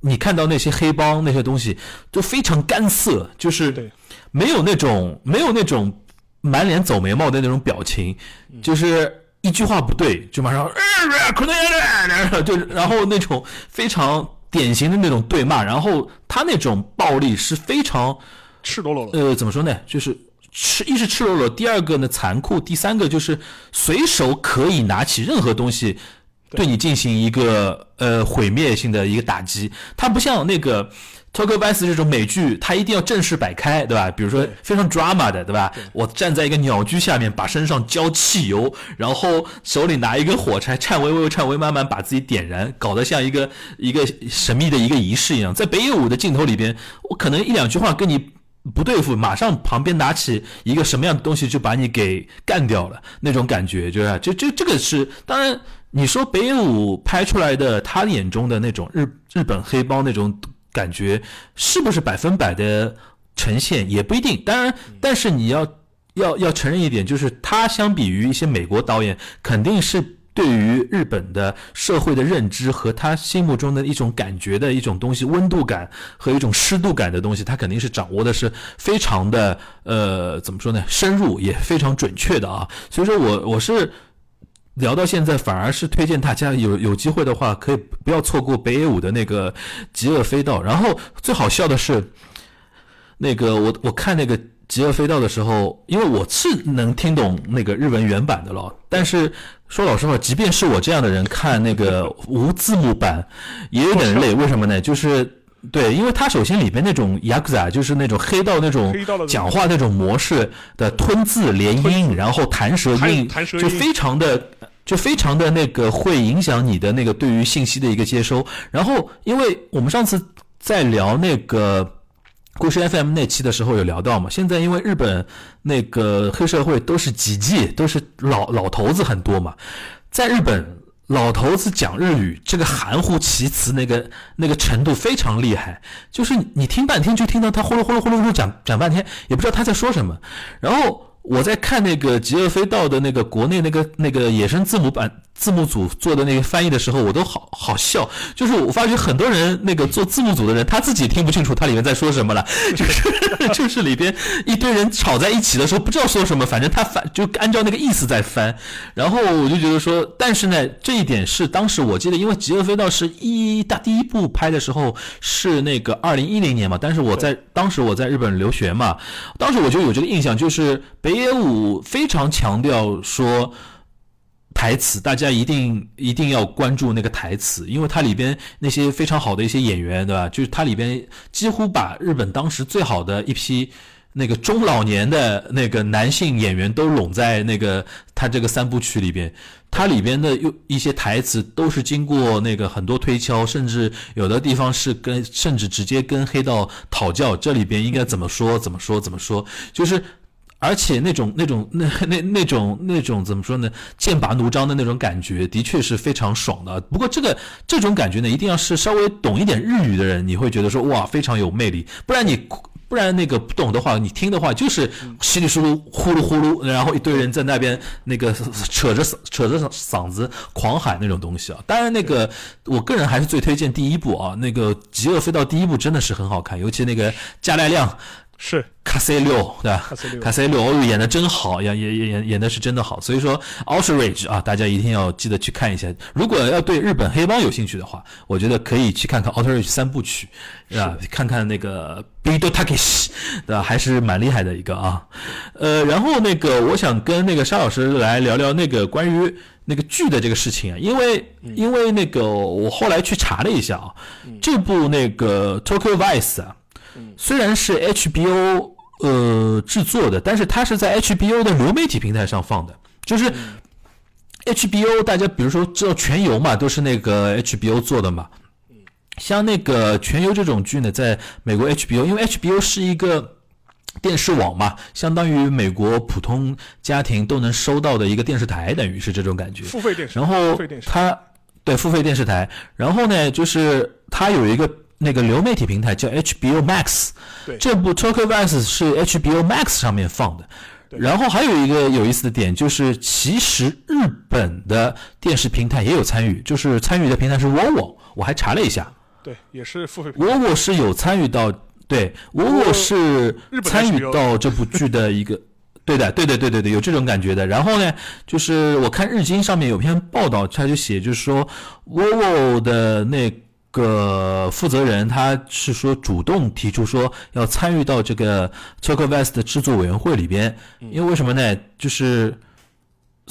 你看到那些黑帮那些东西都非常干涩，就是没有那种没有那种满脸走眉毛的那种表情，就是一句话不对就马上 就然后那种非常典型的那种对骂，然后他那种暴力是非常赤裸裸的。呃怎么说呢？就是赤一是赤裸裸，第二个呢残酷，第三个就是随手可以拿起任何东西。对你进行一个呃毁灭性的一个打击，它不像那个《Vice》这种美剧，它一定要正式摆开，对吧？比如说非常 drama 的，对吧？我站在一个鸟居下面，把身上浇汽油，然后手里拿一根火柴，颤巍巍、颤巍慢慢把自己点燃，搞得像一个一个神秘的一个仪式一样。在北野武的镜头里边，我可能一两句话跟你不对付，马上旁边拿起一个什么样的东西就把你给干掉了，那种感觉就是，就就这个是当然。你说北野武拍出来的他眼中的那种日日本黑帮那种感觉，是不是百分百的呈现也不一定。当然，但是你要要要承认一点，就是他相比于一些美国导演，肯定是对于日本的社会的认知和他心目中的一种感觉的一种东西，温度感和一种湿度感的东西，他肯定是掌握的是非常的呃怎么说呢，深入也非常准确的啊。所以说我我是。聊到现在，反而是推荐大家有有机会的话，可以不要错过北野武的那个《极恶飞道》。然后最好笑的是，那个我我看那个《极恶飞道》的时候，因为我是能听懂那个日文原版的了，但是说老实话，即便是我这样的人看那个无字幕版，也有点累。为什么呢？就是对，因为它首先里边那种 yakuza，就是那种黑道那种讲话那种模式的吞字连音，然后弹舌音，就非常的。就非常的那个会影响你的那个对于信息的一个接收。然后，因为我们上次在聊那个故事 FM 那期的时候有聊到嘛，现在因为日本那个黑社会都是几季，都是老老头子很多嘛，在日本老头子讲日语，这个含糊其辞那个那个程度非常厉害，就是你听半天就听到他呼噜呼噜呼噜呼噜讲讲半天，也不知道他在说什么，然后。我在看那个《极恶飞盗》的那个国内那个那个野生字母版字幕组做的那个翻译的时候，我都好好笑。就是我发觉很多人那个做字幕组的人，他自己听不清楚它里面在说什么了。就是就是里边一堆人吵在一起的时候，不知道说什么，反正他翻就按照那个意思在翻。然后我就觉得说，但是呢，这一点是当时我记得，因为《极恶飞盗》是一大第一部拍的时候是那个二零一零年嘛，但是我在当时我在日本留学嘛，当时我就有这个印象，就是北。北野武非常强调说台词，大家一定一定要关注那个台词，因为它里边那些非常好的一些演员，对吧？就是它里边几乎把日本当时最好的一批那个中老年的那个男性演员都拢在那个他这个三部曲里边，它里边的有一些台词都是经过那个很多推敲，甚至有的地方是跟甚至直接跟黑道讨教，这里边应该怎么说怎么说怎么说，就是而且那种那种那那那种那种怎么说呢？剑拔弩张的那种感觉，的确是非常爽的。不过这个这种感觉呢，一定要是稍微懂一点日语的人，你会觉得说哇非常有魅力，不然你。不然那个不懂的话，你听的话就是稀里疏噜、呼噜呼噜，然后一堆人在那边那个 扯着扯着嗓子狂喊那种东西啊。当然，那个我个人还是最推荐第一部啊，那个《极恶飞盗》第一部真的是很好看，尤其那个加奈亮。是卡塞六对吧？卡塞六哦，演的真好，演演演演演的是真的好。所以说 Outrage 啊，大家一定要记得去看一下。如果要对日本黑帮有兴趣的话，我觉得可以去看看 Outrage 三部曲，是吧？看看那个 Bido Takeshi，对吧？还是蛮厉害的一个啊。呃，然后那个我想跟那个沙老师来聊聊那个关于那个剧的这个事情啊，因为因为那个我后来去查了一下啊，这部那个 Tokyo Vice 啊。虽然是 HBO 呃制作的，但是它是在 HBO 的流媒体平台上放的。就是 HBO，大家比如说知道《全游》嘛，都是那个 HBO 做的嘛。像那个《全游》这种剧呢，在美国 HBO，因为 HBO 是一个电视网嘛，相当于美国普通家庭都能收到的一个电视台，等于是这种感觉。付费电视。然后它对付费电视台，然后呢，就是它有一个。那个流媒体平台叫 HBO Max，这部《Tokyo Vice》是 HBO Max 上面放的。然后还有一个有意思的点，就是其实日本的电视平台也有参与，就是参与的平台是 WOWO，我还查了一下。对，也是付费。WOWO 是有参与到，对，WOWO 是参与到这部剧的一个，对的，对对对对对，有这种感觉的。然后呢，就是我看日经上面有篇报道，他就写，就是说，vivo 的那。个负责人他是说主动提出说要参与到这个《c h o k o West》的制作委员会里边，因为为什么呢？就是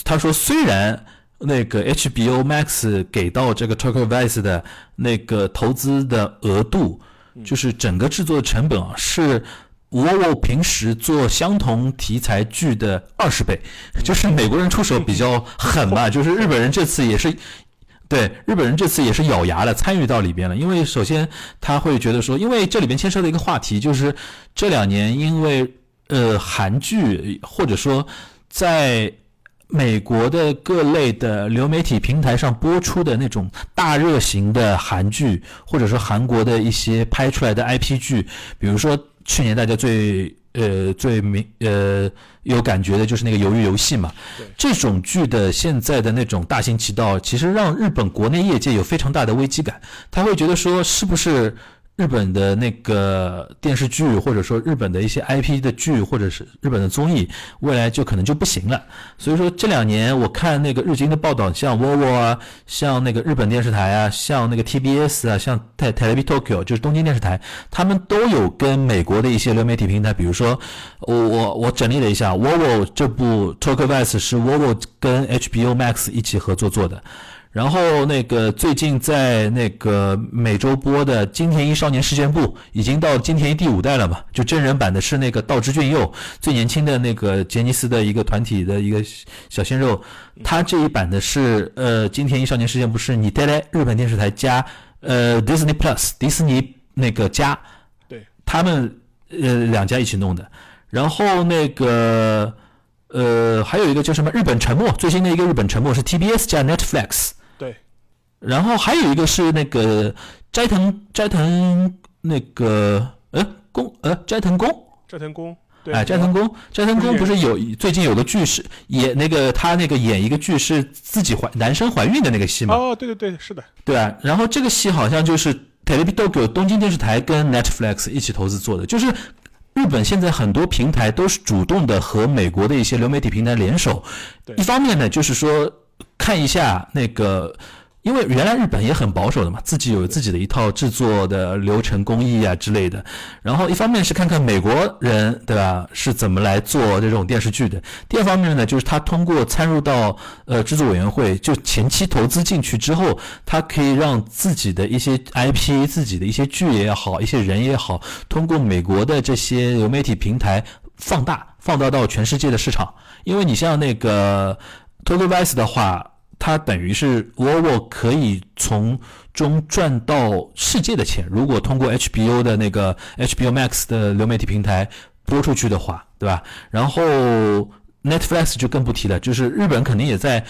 他说虽然那个 HBO Max 给到这个《c h o k o West》的那个投资的额度，就是整个制作的成本啊，是我我平时做相同题材剧的二十倍，就是美国人出手比较狠嘛，就是日本人这次也是。对日本人这次也是咬牙了，参与到里边了。因为首先他会觉得说，因为这里边牵涉的一个话题就是这两年因为呃韩剧或者说在美国的各类的流媒体平台上播出的那种大热型的韩剧，或者说韩国的一些拍出来的 IP 剧，比如说去年大家最。呃，最明呃有感觉的就是那个鱿鱼游戏嘛，这种剧的现在的那种大行其道，其实让日本国内业界有非常大的危机感，他会觉得说是不是？日本的那个电视剧，或者说日本的一些 IP 的剧，或者是日本的综艺，未来就可能就不行了。所以说这两年我看那个日经的报道，像 Volvo 啊，像那个日本电视台啊，像那个 TBS 啊，像 Te Televi Tokyo 就是东京电视台，他们都有跟美国的一些流媒体平台，比如说我我我整理了一下，Volvo 这部 Tokyo Vice 是 Volvo 跟 HBO Max 一起合作做的。然后那个最近在那个每周播的《金田一少年事件簿》已经到金田一第五代了嘛？就真人版的是那个道之俊佑，最年轻的那个杰尼斯的一个团体的一个小鲜肉。他这一版的是呃《金田一少年事件簿》是你带来日本电视台加呃 Disney Plus 迪士尼那个加，对，他们呃两家一起弄的。然后那个呃还有一个叫什么日本沉默，最新的一个日本沉默是 TBS 加 Netflix。然后还有一个是那个斋藤斋藤那个呃宫呃斋藤宫斋藤宫哎斋藤宫斋藤宫不是有最近有个剧是演那个他那个演一个剧是自己怀男生怀孕的那个戏吗？哦对对对是的对啊，然后这个戏好像就是 Television 东京电视台跟 Netflix 一起投资做的，就是日本现在很多平台都是主动的和美国的一些流媒体平台联手，一方面呢就是说看一下那个。因为原来日本也很保守的嘛，自己有自己的一套制作的流程工艺啊之类的。然后一方面是看看美国人对吧是怎么来做这种电视剧的，第二方面呢就是他通过参入到呃制作委员会，就前期投资进去之后，他可以让自己的一些 IP、自己的一些剧也好、一些人也好，通过美国的这些流媒体平台放大、放大到全世界的市场。因为你像那个 Total Vice 的话。它等于是 w o o 可以从中赚到世界的钱。如果通过 HBO 的那个 HBO Max 的流媒体平台播出去的话，对吧？然后 Netflix 就更不提了，就是日本肯定也在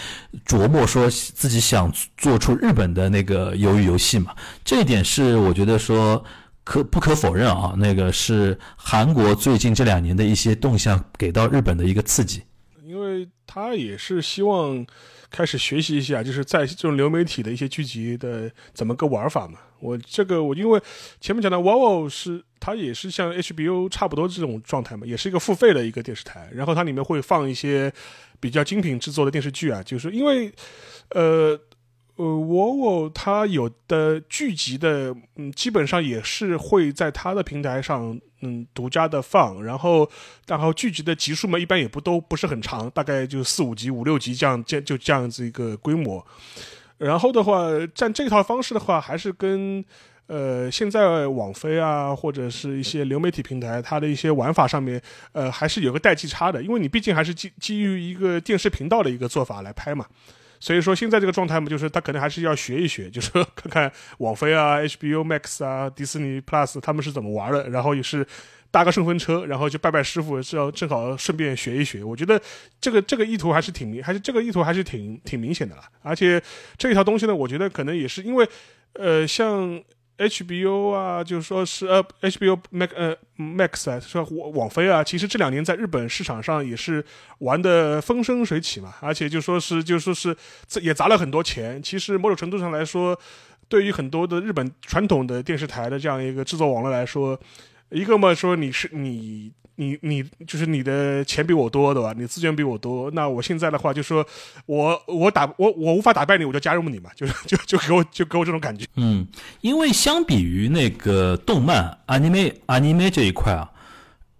琢磨说自己想做出日本的那个鱿鱼游戏嘛。这一点是我觉得说可不可否认啊，那个是韩国最近这两年的一些动向给到日本的一个刺激，因为他也是希望。开始学习一下，就是在这种流媒体的一些剧集的怎么个玩法嘛。我这个我因为前面讲的 WOW 是它也是像 HBO 差不多这种状态嘛，也是一个付费的一个电视台，然后它里面会放一些比较精品制作的电视剧啊，就是因为呃。呃，我我它有的剧集的，嗯，基本上也是会在它的平台上，嗯，独家的放。然后，然后剧集的集数嘛，一般也不都不是很长，大概就四五集、五六集这样，这就这样子一个规模。然后的话，占这套方式的话，还是跟呃现在网飞啊，或者是一些流媒体平台，它的一些玩法上面，呃，还是有个代际差的，因为你毕竟还是基基于一个电视频道的一个做法来拍嘛。所以说现在这个状态嘛，就是他可能还是要学一学，就是看看网飞啊、HBO Max 啊、迪士尼 Plus 他们是怎么玩的，然后也是搭个顺风车，然后就拜拜师傅，是要正好顺便学一学。我觉得这个这个意图还是挺明，还是这个意图还是挺挺明显的了。而且这一套东西呢，我觉得可能也是因为，呃，像。HBO 啊，就说是呃，HBO Max 呃 Max 啊，说网网飞啊，其实这两年在日本市场上也是玩的风生水起嘛，而且就说是就说是也砸了很多钱。其实某种程度上来说，对于很多的日本传统的电视台的这样一个制作网络来说，一个嘛说你是你。你你就是你的钱比我多，对吧？你资源比我多，那我现在的话就说，我我打我我无法打败你，我就加入你嘛，就就就给我就给我这种感觉。嗯，因为相比于那个动漫 anime anime 这一块啊，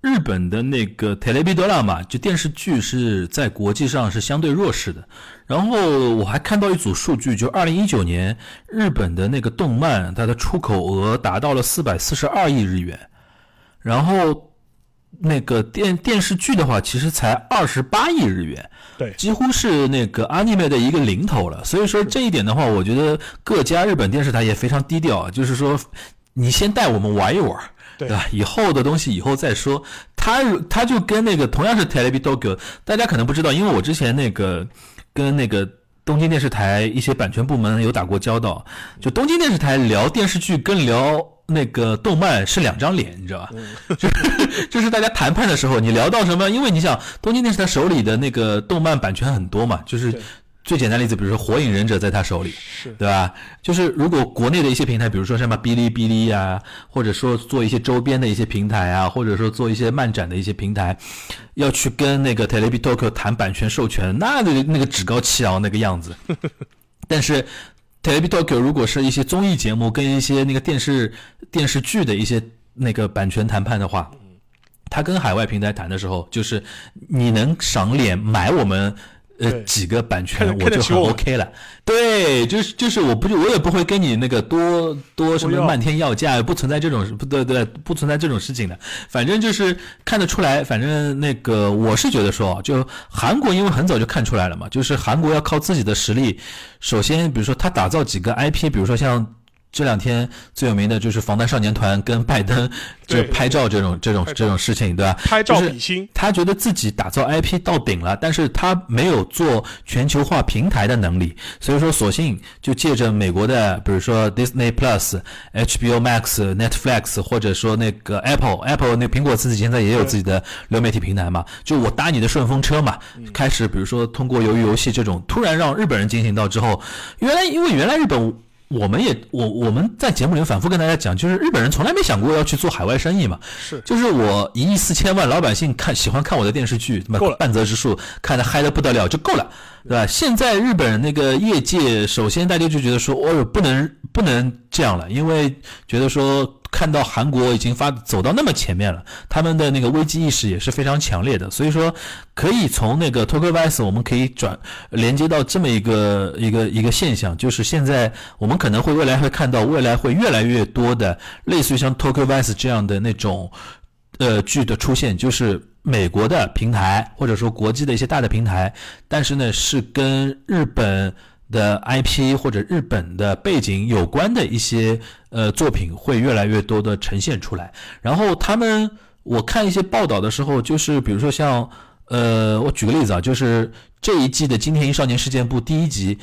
日本的那个 television 嘛，就电视剧是在国际上是相对弱势的。然后我还看到一组数据，就二零一九年日本的那个动漫，它的出口额达到了四百四十二亿日元，然后。那个电电视剧的话，其实才二十八亿日元，对，几乎是那个 anime 的一个零头了。所以说这一点的话，我觉得各家日本电视台也非常低调，就是说你先带我们玩一玩，对吧？以后的东西以后再说。他他就跟那个同样是 Television，大家可能不知道，因为我之前那个跟那个东京电视台一些版权部门有打过交道，就东京电视台聊电视剧跟聊。那个动漫是两张脸，你知道吧？就是就是大家谈判的时候，你聊到什么？因为你想，东京电视台手里的那个动漫版权很多嘛，就是最简单例子，比如说《火影忍者》在他手里，对吧？就是如果国内的一些平台，比如说什么哔哩哔哩呀，或者说做一些周边的一些平台啊，或者说做一些漫展的一些平台，要去跟那个 Television 谈版权授权，那那个那个趾高气昂那个样子，但是。Tokyo 如果是一些综艺节目跟一些那个电视电视剧的一些那个版权谈判的话，他跟海外平台谈的时候，就是你能赏脸买我们。呃，几个版权我就很 OK 了。对，就是就是，我不就我也不会跟你那个多多什么漫天要价，不存在这种不对对，不存在这种事情的。反正就是看得出来，反正那个我是觉得说，就韩国因为很早就看出来了嘛，就是韩国要靠自己的实力，首先比如说他打造几个 IP，比如说像。这两天最有名的就是防弹少年团跟拜登就拍照这种这种这种事情，对吧？拍照比心，他觉得自己打造 IP 到顶了，但是他没有做全球化平台的能力，所以说索性就借着美国的，比如说 Disney Plus、HBO Max、Netflix，或者说那个 Apple Apple 那苹果自己现在也有自己的流媒体平台嘛，就我搭你的顺风车嘛，开始比如说通过鱿鱼游戏这种突然让日本人进行到之后，原来因为原来日本。我们也我我们在节目里反复跟大家讲，就是日本人从来没想过要去做海外生意嘛。是，就是我一亿四千万老百姓看喜欢看我的电视剧，够了半泽直树看的嗨的不得了就够了，对吧？现在日本那个业界，首先大家就觉得说，哦，不能不能这样了，因为觉得说。看到韩国已经发走到那么前面了，他们的那个危机意识也是非常强烈的，所以说可以从那个 Tokyo Vice 我们可以转连接到这么一个一个一个现象，就是现在我们可能会未来会看到未来会越来越多的类似于像 Tokyo Vice 这样的那种呃剧的出现，就是美国的平台或者说国际的一些大的平台，但是呢是跟日本。的 IP 或者日本的背景有关的一些呃作品会越来越多的呈现出来，然后他们我看一些报道的时候，就是比如说像呃，我举个例子啊，就是这一季的《金田一少年事件簿》第一集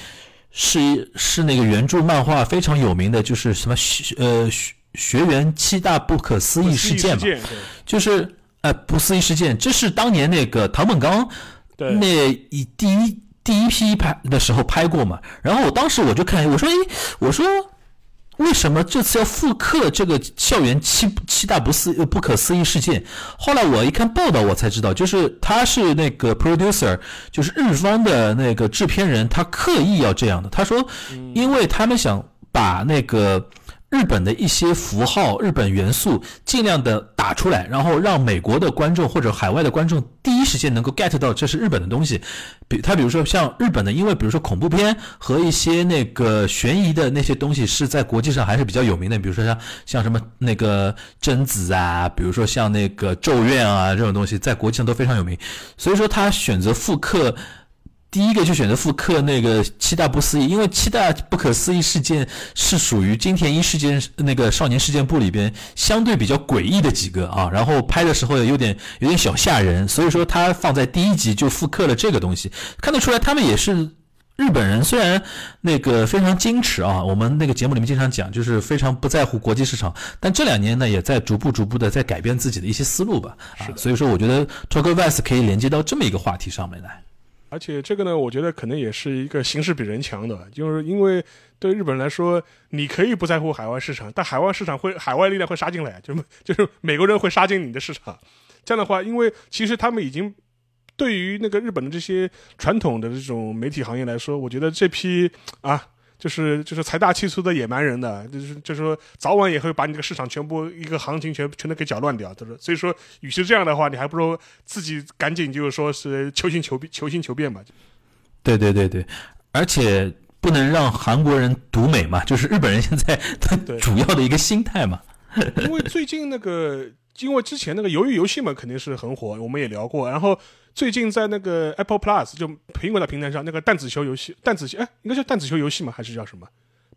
是是那个原著漫画非常有名的，就是什么呃学员七大不可思议事件嘛，就是呃不思议事件，这是当年那个唐本刚那一第一。第一批拍的时候拍过嘛，然后我当时我就看，我说，哎，我说为什么这次要复刻这个校园七七大不思不可思议事件？后来我一看报道，我才知道，就是他是那个 producer，就是日方的那个制片人，他刻意要这样的。他说，因为他们想把那个。日本的一些符号、日本元素，尽量的打出来，然后让美国的观众或者海外的观众第一时间能够 get 到这是日本的东西。比他比如说像日本的，因为比如说恐怖片和一些那个悬疑的那些东西是在国际上还是比较有名的。比如说像像什么那个贞子啊，比如说像那个咒怨啊这种东西，在国际上都非常有名。所以说他选择复刻。第一个就选择复刻那个七大不思议，因为七大不可思议事件是属于金田一事件那个少年事件簿里边相对比较诡异的几个啊，然后拍的时候有点有点小吓人，所以说他放在第一集就复刻了这个东西，看得出来他们也是日本人，虽然那个非常矜持啊，我们那个节目里面经常讲，就是非常不在乎国际市场，但这两年呢也在逐步逐步的在改变自己的一些思路吧，啊，所以说我觉得 Tokyo Vice 可以连接到这么一个话题上面来。而且这个呢，我觉得可能也是一个形势比人强的，就是因为对日本人来说，你可以不在乎海外市场，但海外市场会海外力量会杀进来，就就是美国人会杀进你的市场。这样的话，因为其实他们已经对于那个日本的这些传统的这种媒体行业来说，我觉得这批啊。就是就是财大气粗的野蛮人的，就是就是说早晚也会把你这个市场全部一个行情全全都给搅乱掉，就是所以说，与其这样的话，你还不如自己赶紧就是说是求新求变，求新求变吧。对对对对，而且不能让韩国人独美嘛，就是日本人现在主要的一个心态嘛。因为最近那个，因为之前那个鱿鱼游戏嘛，肯定是很火，我们也聊过，然后。最近在那个 Apple Plus 就苹果的平台上，那个弹子球游戏，弹子球哎，应该叫弹子球游戏嘛？还是叫什么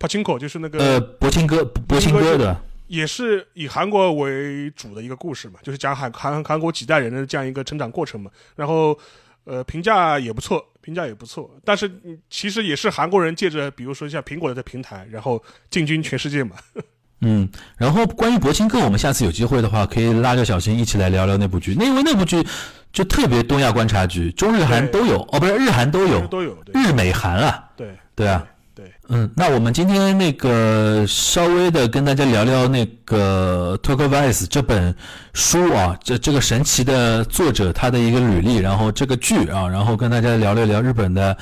？Pachinko 就是那个呃，博青哥，博青哥的，也是以韩国为主的一个故事嘛，就是讲韩韩韩国几代人的这样一个成长过程嘛。然后呃，评价也不错，评价也不错。但是其实也是韩国人借着比如说像苹果的平台，然后进军全世界嘛。嗯，然后关于博青哥，我们下次有机会的话，可以拉着小新一起来聊聊那部剧，因为那部剧。就特别东亚观察局，中日韩都有哦，不是日韩都有，都有日美韩啊，对对啊。对，嗯，那我们今天那个稍微的跟大家聊聊那个《Tokyo Vice》这本书啊，这这个神奇的作者他的一个履历，然后这个剧啊，然后跟大家聊了聊日本的，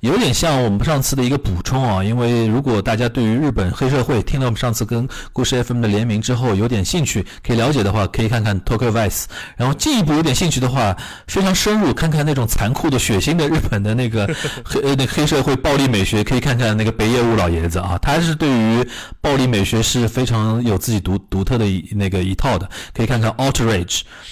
有点像我们上次的一个补充啊，因为如果大家对于日本黑社会听了我们上次跟故事 FM 的联名之后有点兴趣，可以了解的话，可以看看《Tokyo Vice》，然后进一步有点兴趣的话，非常深入看看那种残酷的、血腥的日本的那个黑呃那黑社会暴力美学，可以看看。那个北野武老爷子啊，他是对于暴力美学是非常有自己独独特的那个一套的，可以看看《Outrage》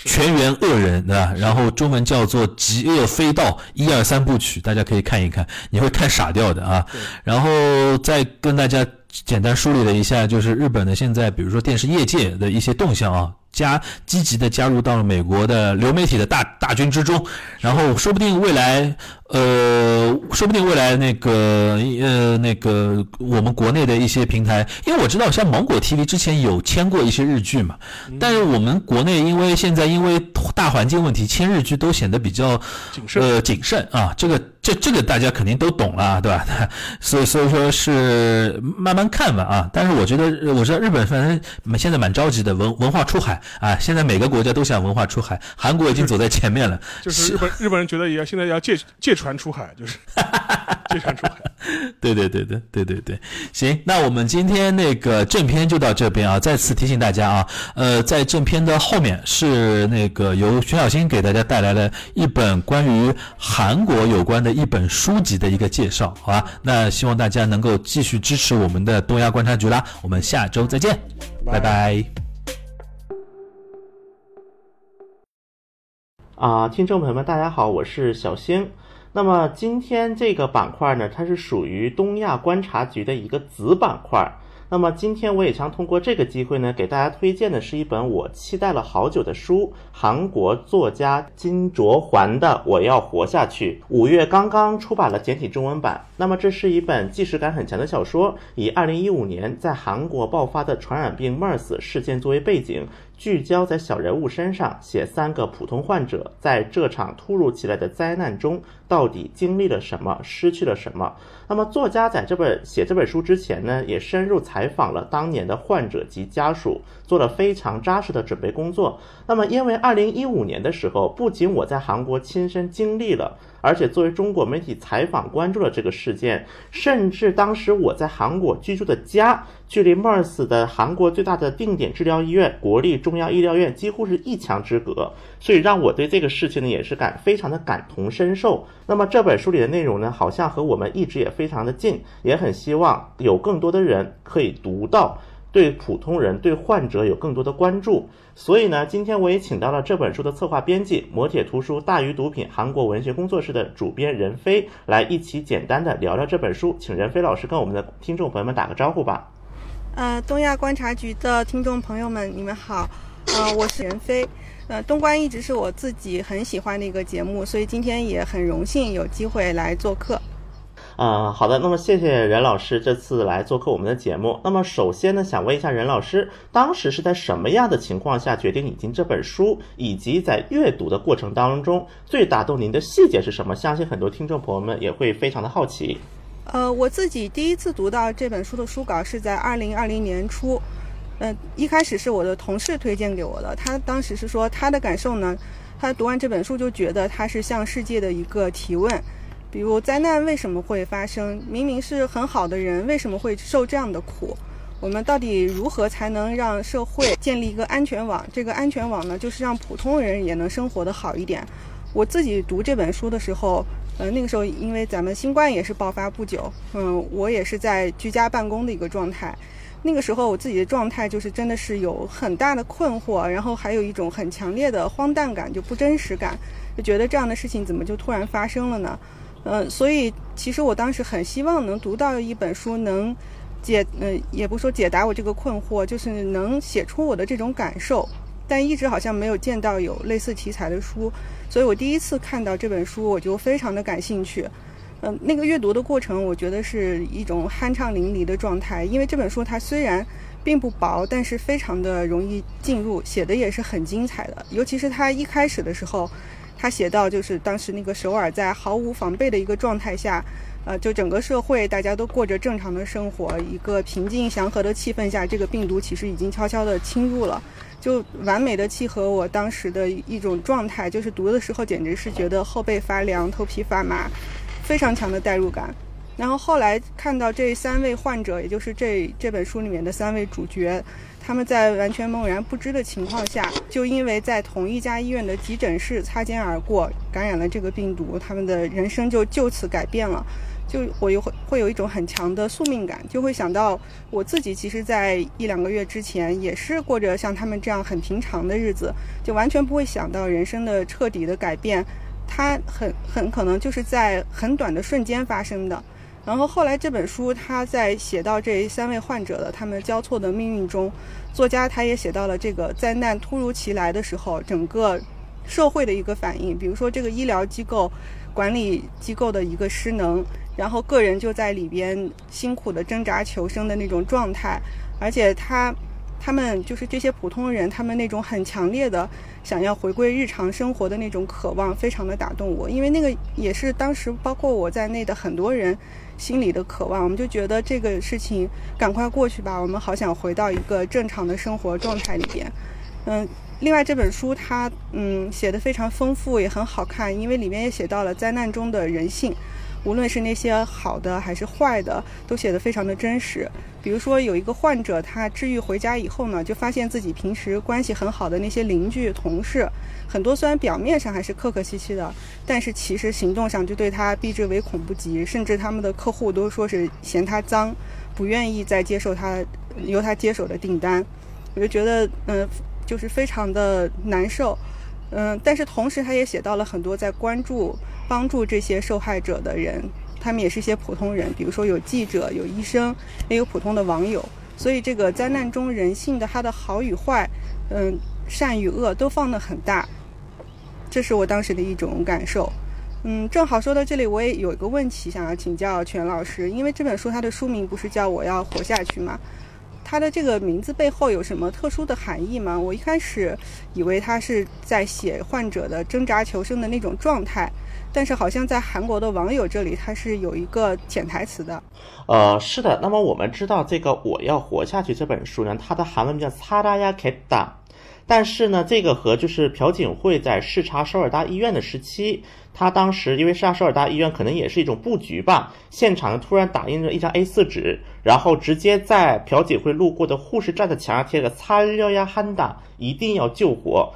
全员恶人，对吧？然后中文叫做《极恶飞盗》一二三部曲，大家可以看一看，你会看傻掉的啊。然后再跟大家简单梳理了一下，就是日本的现在，比如说电视业界的一些动向啊。加积极的加入到了美国的流媒体的大大军之中，然后说不定未来，呃，说不定未来那个呃那个我们国内的一些平台，因为我知道像芒果 TV 之前有签过一些日剧嘛，但是我们国内因为现在因为大环境问题，签日剧都显得比较谨慎呃谨慎啊，这个。这这个大家肯定都懂了，对吧？所以所以说是慢慢看吧啊。但是我觉得，我知道日本反正现在蛮着急的，文文化出海啊。现在每个国家都想文化出海，韩国已经走在前面了。就是日本日本人觉得也要现在要借借船出海，就是 借船出海。对对对对对对对，行，那我们今天那个正片就到这边啊。再次提醒大家啊，呃，在正片的后面是那个由徐小新给大家带来了一本关于韩国有关的。一本书籍的一个介绍，好吧？那希望大家能够继续支持我们的东亚观察局啦。我们下周再见，拜拜。啊，听众朋友们，大家好，我是小星。那么今天这个板块呢，它是属于东亚观察局的一个子板块。那么今天我也想通过这个机会呢，给大家推荐的是一本我期待了好久的书，韩国作家金卓桓的《我要活下去》，五月刚刚出版了简体中文版。那么这是一本纪实感很强的小说，以2015年在韩国爆发的传染病 MERS 事件作为背景。聚焦在小人物身上，写三个普通患者在这场突如其来的灾难中到底经历了什么，失去了什么。那么，作家在这本写这本书之前呢，也深入采访了当年的患者及家属，做了非常扎实的准备工作。那么，因为二二零一五年的时候，不仅我在韩国亲身经历了。而且作为中国媒体采访关注了这个事件，甚至当时我在韩国居住的家，距离 MERS 的韩国最大的定点治疗医院国立中央医疗院几乎是一墙之隔，所以让我对这个事情呢也是感非常的感同身受。那么这本书里的内容呢，好像和我们一直也非常的近，也很希望有更多的人可以读到。对普通人、对患者有更多的关注，所以呢，今天我也请到了这本书的策划编辑、磨铁图书大鱼毒品韩国文学工作室的主编任飞，来一起简单的聊聊这本书。请任飞老师跟我们的听众朋友们打个招呼吧。呃，东亚观察局的听众朋友们，你们好。呃，我是任飞。呃，东观一直是我自己很喜欢的一个节目，所以今天也很荣幸有机会来做客。嗯，好的。那么谢谢任老师这次来做客我们的节目。那么首先呢，想问一下任老师，当时是在什么样的情况下决定引进这本书，以及在阅读的过程当中最打动您的细节是什么？相信很多听众朋友们也会非常的好奇。呃，我自己第一次读到这本书的书稿是在二零二零年初，嗯，一开始是我的同事推荐给我的，他当时是说他的感受呢，他读完这本书就觉得他是向世界的一个提问。比如灾难为什么会发生？明明是很好的人，为什么会受这样的苦？我们到底如何才能让社会建立一个安全网？这个安全网呢，就是让普通人也能生活的好一点。我自己读这本书的时候，呃，那个时候因为咱们新冠也是爆发不久，嗯，我也是在居家办公的一个状态。那个时候我自己的状态就是真的是有很大的困惑，然后还有一种很强烈的荒诞感，就不真实感，就觉得这样的事情怎么就突然发生了呢？嗯，所以其实我当时很希望能读到一本书，能解，嗯，也不说解答我这个困惑，就是能写出我的这种感受。但一直好像没有见到有类似题材的书，所以我第一次看到这本书，我就非常的感兴趣。嗯，那个阅读的过程，我觉得是一种酣畅淋漓的状态，因为这本书它虽然并不薄，但是非常的容易进入，写的也是很精彩的，尤其是它一开始的时候。他写到，就是当时那个首尔在毫无防备的一个状态下，呃，就整个社会大家都过着正常的生活，一个平静祥和的气氛下，这个病毒其实已经悄悄地侵入了，就完美的契合我当时的一种状态，就是读的时候简直是觉得后背发凉、头皮发麻，非常强的代入感。然后后来看到这三位患者，也就是这这本书里面的三位主角。他们在完全懵然不知的情况下，就因为在同一家医院的急诊室擦肩而过，感染了这个病毒，他们的人生就就此改变了。就我又会会有一种很强的宿命感，就会想到我自己，其实，在一两个月之前也是过着像他们这样很平常的日子，就完全不会想到人生的彻底的改变，它很很可能就是在很短的瞬间发生的。然后后来这本书他在写到这三位患者的他们交错的命运中，作家他也写到了这个灾难突如其来的时候，整个社会的一个反应，比如说这个医疗机构管理机构的一个失能，然后个人就在里边辛苦的挣扎求生的那种状态，而且他。他们就是这些普通人，他们那种很强烈的想要回归日常生活的那种渴望，非常的打动我。因为那个也是当时包括我在内的很多人心里的渴望。我们就觉得这个事情赶快过去吧，我们好想回到一个正常的生活状态里边。嗯，另外这本书它嗯写的非常丰富，也很好看，因为里面也写到了灾难中的人性。无论是那些好的还是坏的，都写得非常的真实。比如说，有一个患者，他治愈回家以后呢，就发现自己平时关系很好的那些邻居、同事，很多虽然表面上还是客客气气的，但是其实行动上就对他避之唯恐不及，甚至他们的客户都说是嫌他脏，不愿意再接受他由他接手的订单。我就觉得，嗯，就是非常的难受。嗯，但是同时他也写到了很多在关注。帮助这些受害者的人，他们也是一些普通人，比如说有记者、有医生，也有普通的网友。所以这个灾难中人性的它的好与坏，嗯，善与恶都放得很大。这是我当时的一种感受。嗯，正好说到这里，我也有一个问题想要请教全老师，因为这本书它的书名不是叫《我要活下去》吗？它的这个名字背后有什么特殊的含义吗？我一开始以为他是在写患者的挣扎求生的那种状态，但是好像在韩国的网友这里，它是有一个潜台词的。呃，是的。那么我们知道这个《我要活下去》这本书呢，它的韩文叫사라야겠 다。 但是呢，这个和就是朴槿惠在视察首尔大医院的时期，他当时因为视察首尔大医院可能也是一种布局吧，现场突然打印着一张 A4 纸，然后直接在朴槿惠路过的护士站的墙上贴着“擦려呀汉达”，一定要救活。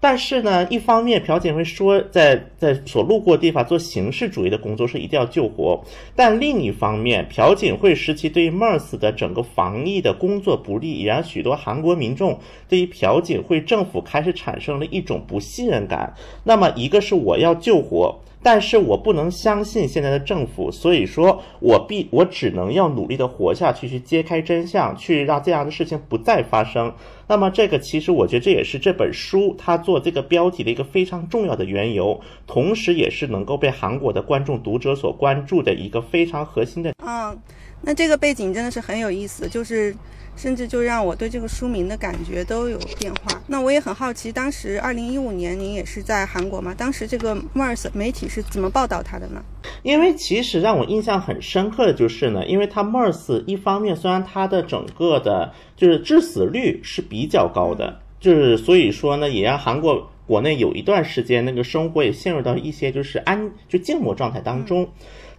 但是呢，一方面朴槿惠说，在在所路过地方做形式主义的工作是一定要救活，但另一方面，朴槿惠时期对于 MERS 的整个防疫的工作不力，也让许多韩国民众对于朴槿惠政府开始产生了一种不信任感。那么，一个是我要救活。但是我不能相信现在的政府，所以说我必我只能要努力的活下去，去揭开真相，去让这样的事情不再发生。那么这个其实我觉得这也是这本书它做这个标题的一个非常重要的缘由，同时也是能够被韩国的观众读者所关注的一个非常核心的。嗯，那这个背景真的是很有意思，就是。甚至就让我对这个书名的感觉都有变化。那我也很好奇，当时二零一五年您也是在韩国吗？当时这个 MERS 媒体是怎么报道它的呢？因为其实让我印象很深刻的就是呢，因为它 MERS 一方面虽然它的整个的就是致死率是比比较高的，就是所以说呢，也让韩国国内有一段时间那个生活也陷入到一些就是安就静默状态当中。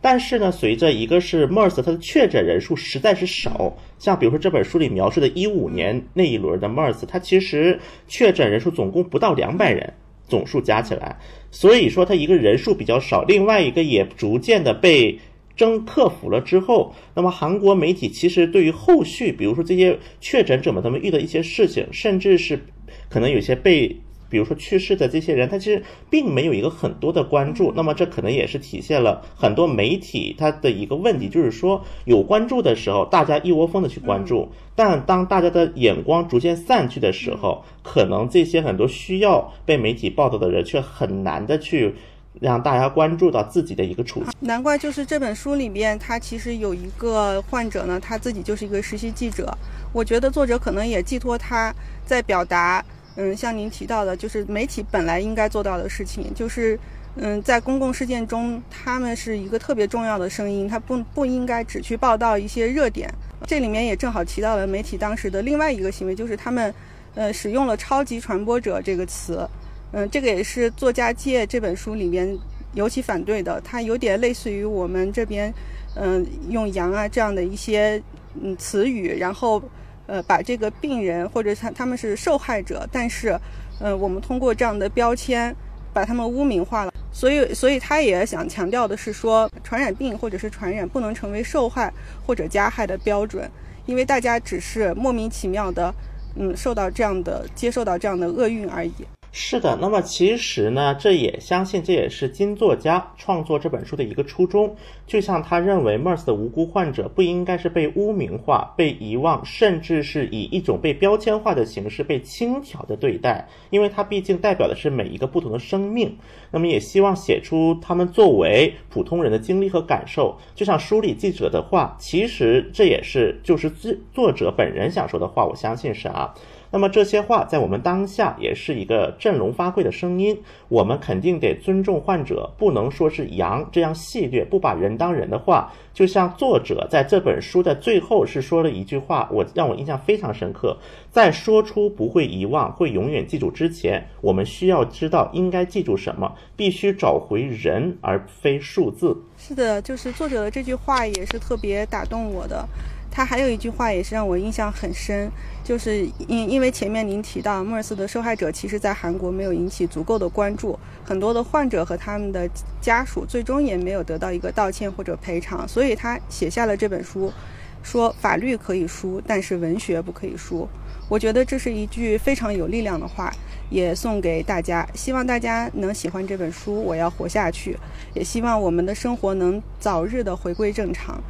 但是呢，随着一个是 MERS 它的确诊人数实在是少，像比如说这本书里描述的15年那一轮的 MERS，它其实确诊人数总共不到两百人，总数加起来，所以说它一个人数比较少，另外一个也逐渐的被征克服了之后，那么韩国媒体其实对于后续，比如说这些确诊者们他们遇到一些事情，甚至是可能有些被。比如说去世的这些人，他其实并没有一个很多的关注，那么这可能也是体现了很多媒体他的一个问题，就是说有关注的时候，大家一窝蜂的去关注，但当大家的眼光逐渐散去的时候，可能这些很多需要被媒体报道的人，却很难的去让大家关注到自己的一个处境。难怪就是这本书里边，他其实有一个患者呢，他自己就是一个实习记者，我觉得作者可能也寄托他在表达。嗯，像您提到的，就是媒体本来应该做到的事情，就是，嗯，在公共事件中，他们是一个特别重要的声音，他不不应该只去报道一些热点。这里面也正好提到了媒体当时的另外一个行为，就是他们，呃，使用了“超级传播者”这个词。嗯，这个也是作家界这本书里面尤其反对的，它有点类似于我们这边，嗯，用“羊”啊这样的一些嗯词语，然后。呃，把这个病人或者他他们是受害者，但是，呃，我们通过这样的标签把他们污名化了。所以，所以他也想强调的是说，传染病或者是传染不能成为受害或者加害的标准，因为大家只是莫名其妙的，嗯，受到这样的接受到这样的厄运而已。是的，那么其实呢，这也相信这也是金作家创作这本书的一个初衷。就像他认为 MERS 的无辜患者不应该是被污名化、被遗忘，甚至是以一种被标签化的形式被轻佻的对待，因为它毕竟代表的是每一个不同的生命。那么也希望写出他们作为普通人的经历和感受。就像书里记者的话，其实这也是就是作作者本人想说的话，我相信是啊。那么这些话在我们当下也是一个振聋发聩的声音。我们肯定得尊重患者，不能说是羊这样戏谑、不把人当人的话。就像作者在这本书的最后是说了一句话，我让我印象非常深刻。在说出不会遗忘、会永远记住之前，我们需要知道应该记住什么，必须找回人而非数字。是的，就是作者的这句话也是特别打动我的。他还有一句话也是让我印象很深，就是因因为前面您提到莫尔斯的受害者，其实在韩国没有引起足够的关注，很多的患者和他们的家属最终也没有得到一个道歉或者赔偿，所以他写下了这本书，说法律可以输，但是文学不可以输。我觉得这是一句非常有力量的话，也送给大家。希望大家能喜欢这本书。我要活下去，也希望我们的生活能早日的回归正常。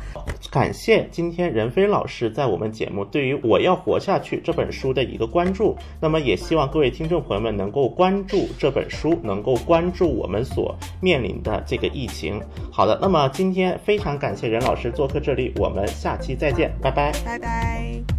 感谢今天任飞老师在我们节目对于《我要活下去》这本书的一个关注。那么也希望各位听众朋友们能够关注这本书，能够关注我们所面临的这个疫情。好的，那么今天非常感谢任老师做客这里，我们下期再见，拜拜，拜拜。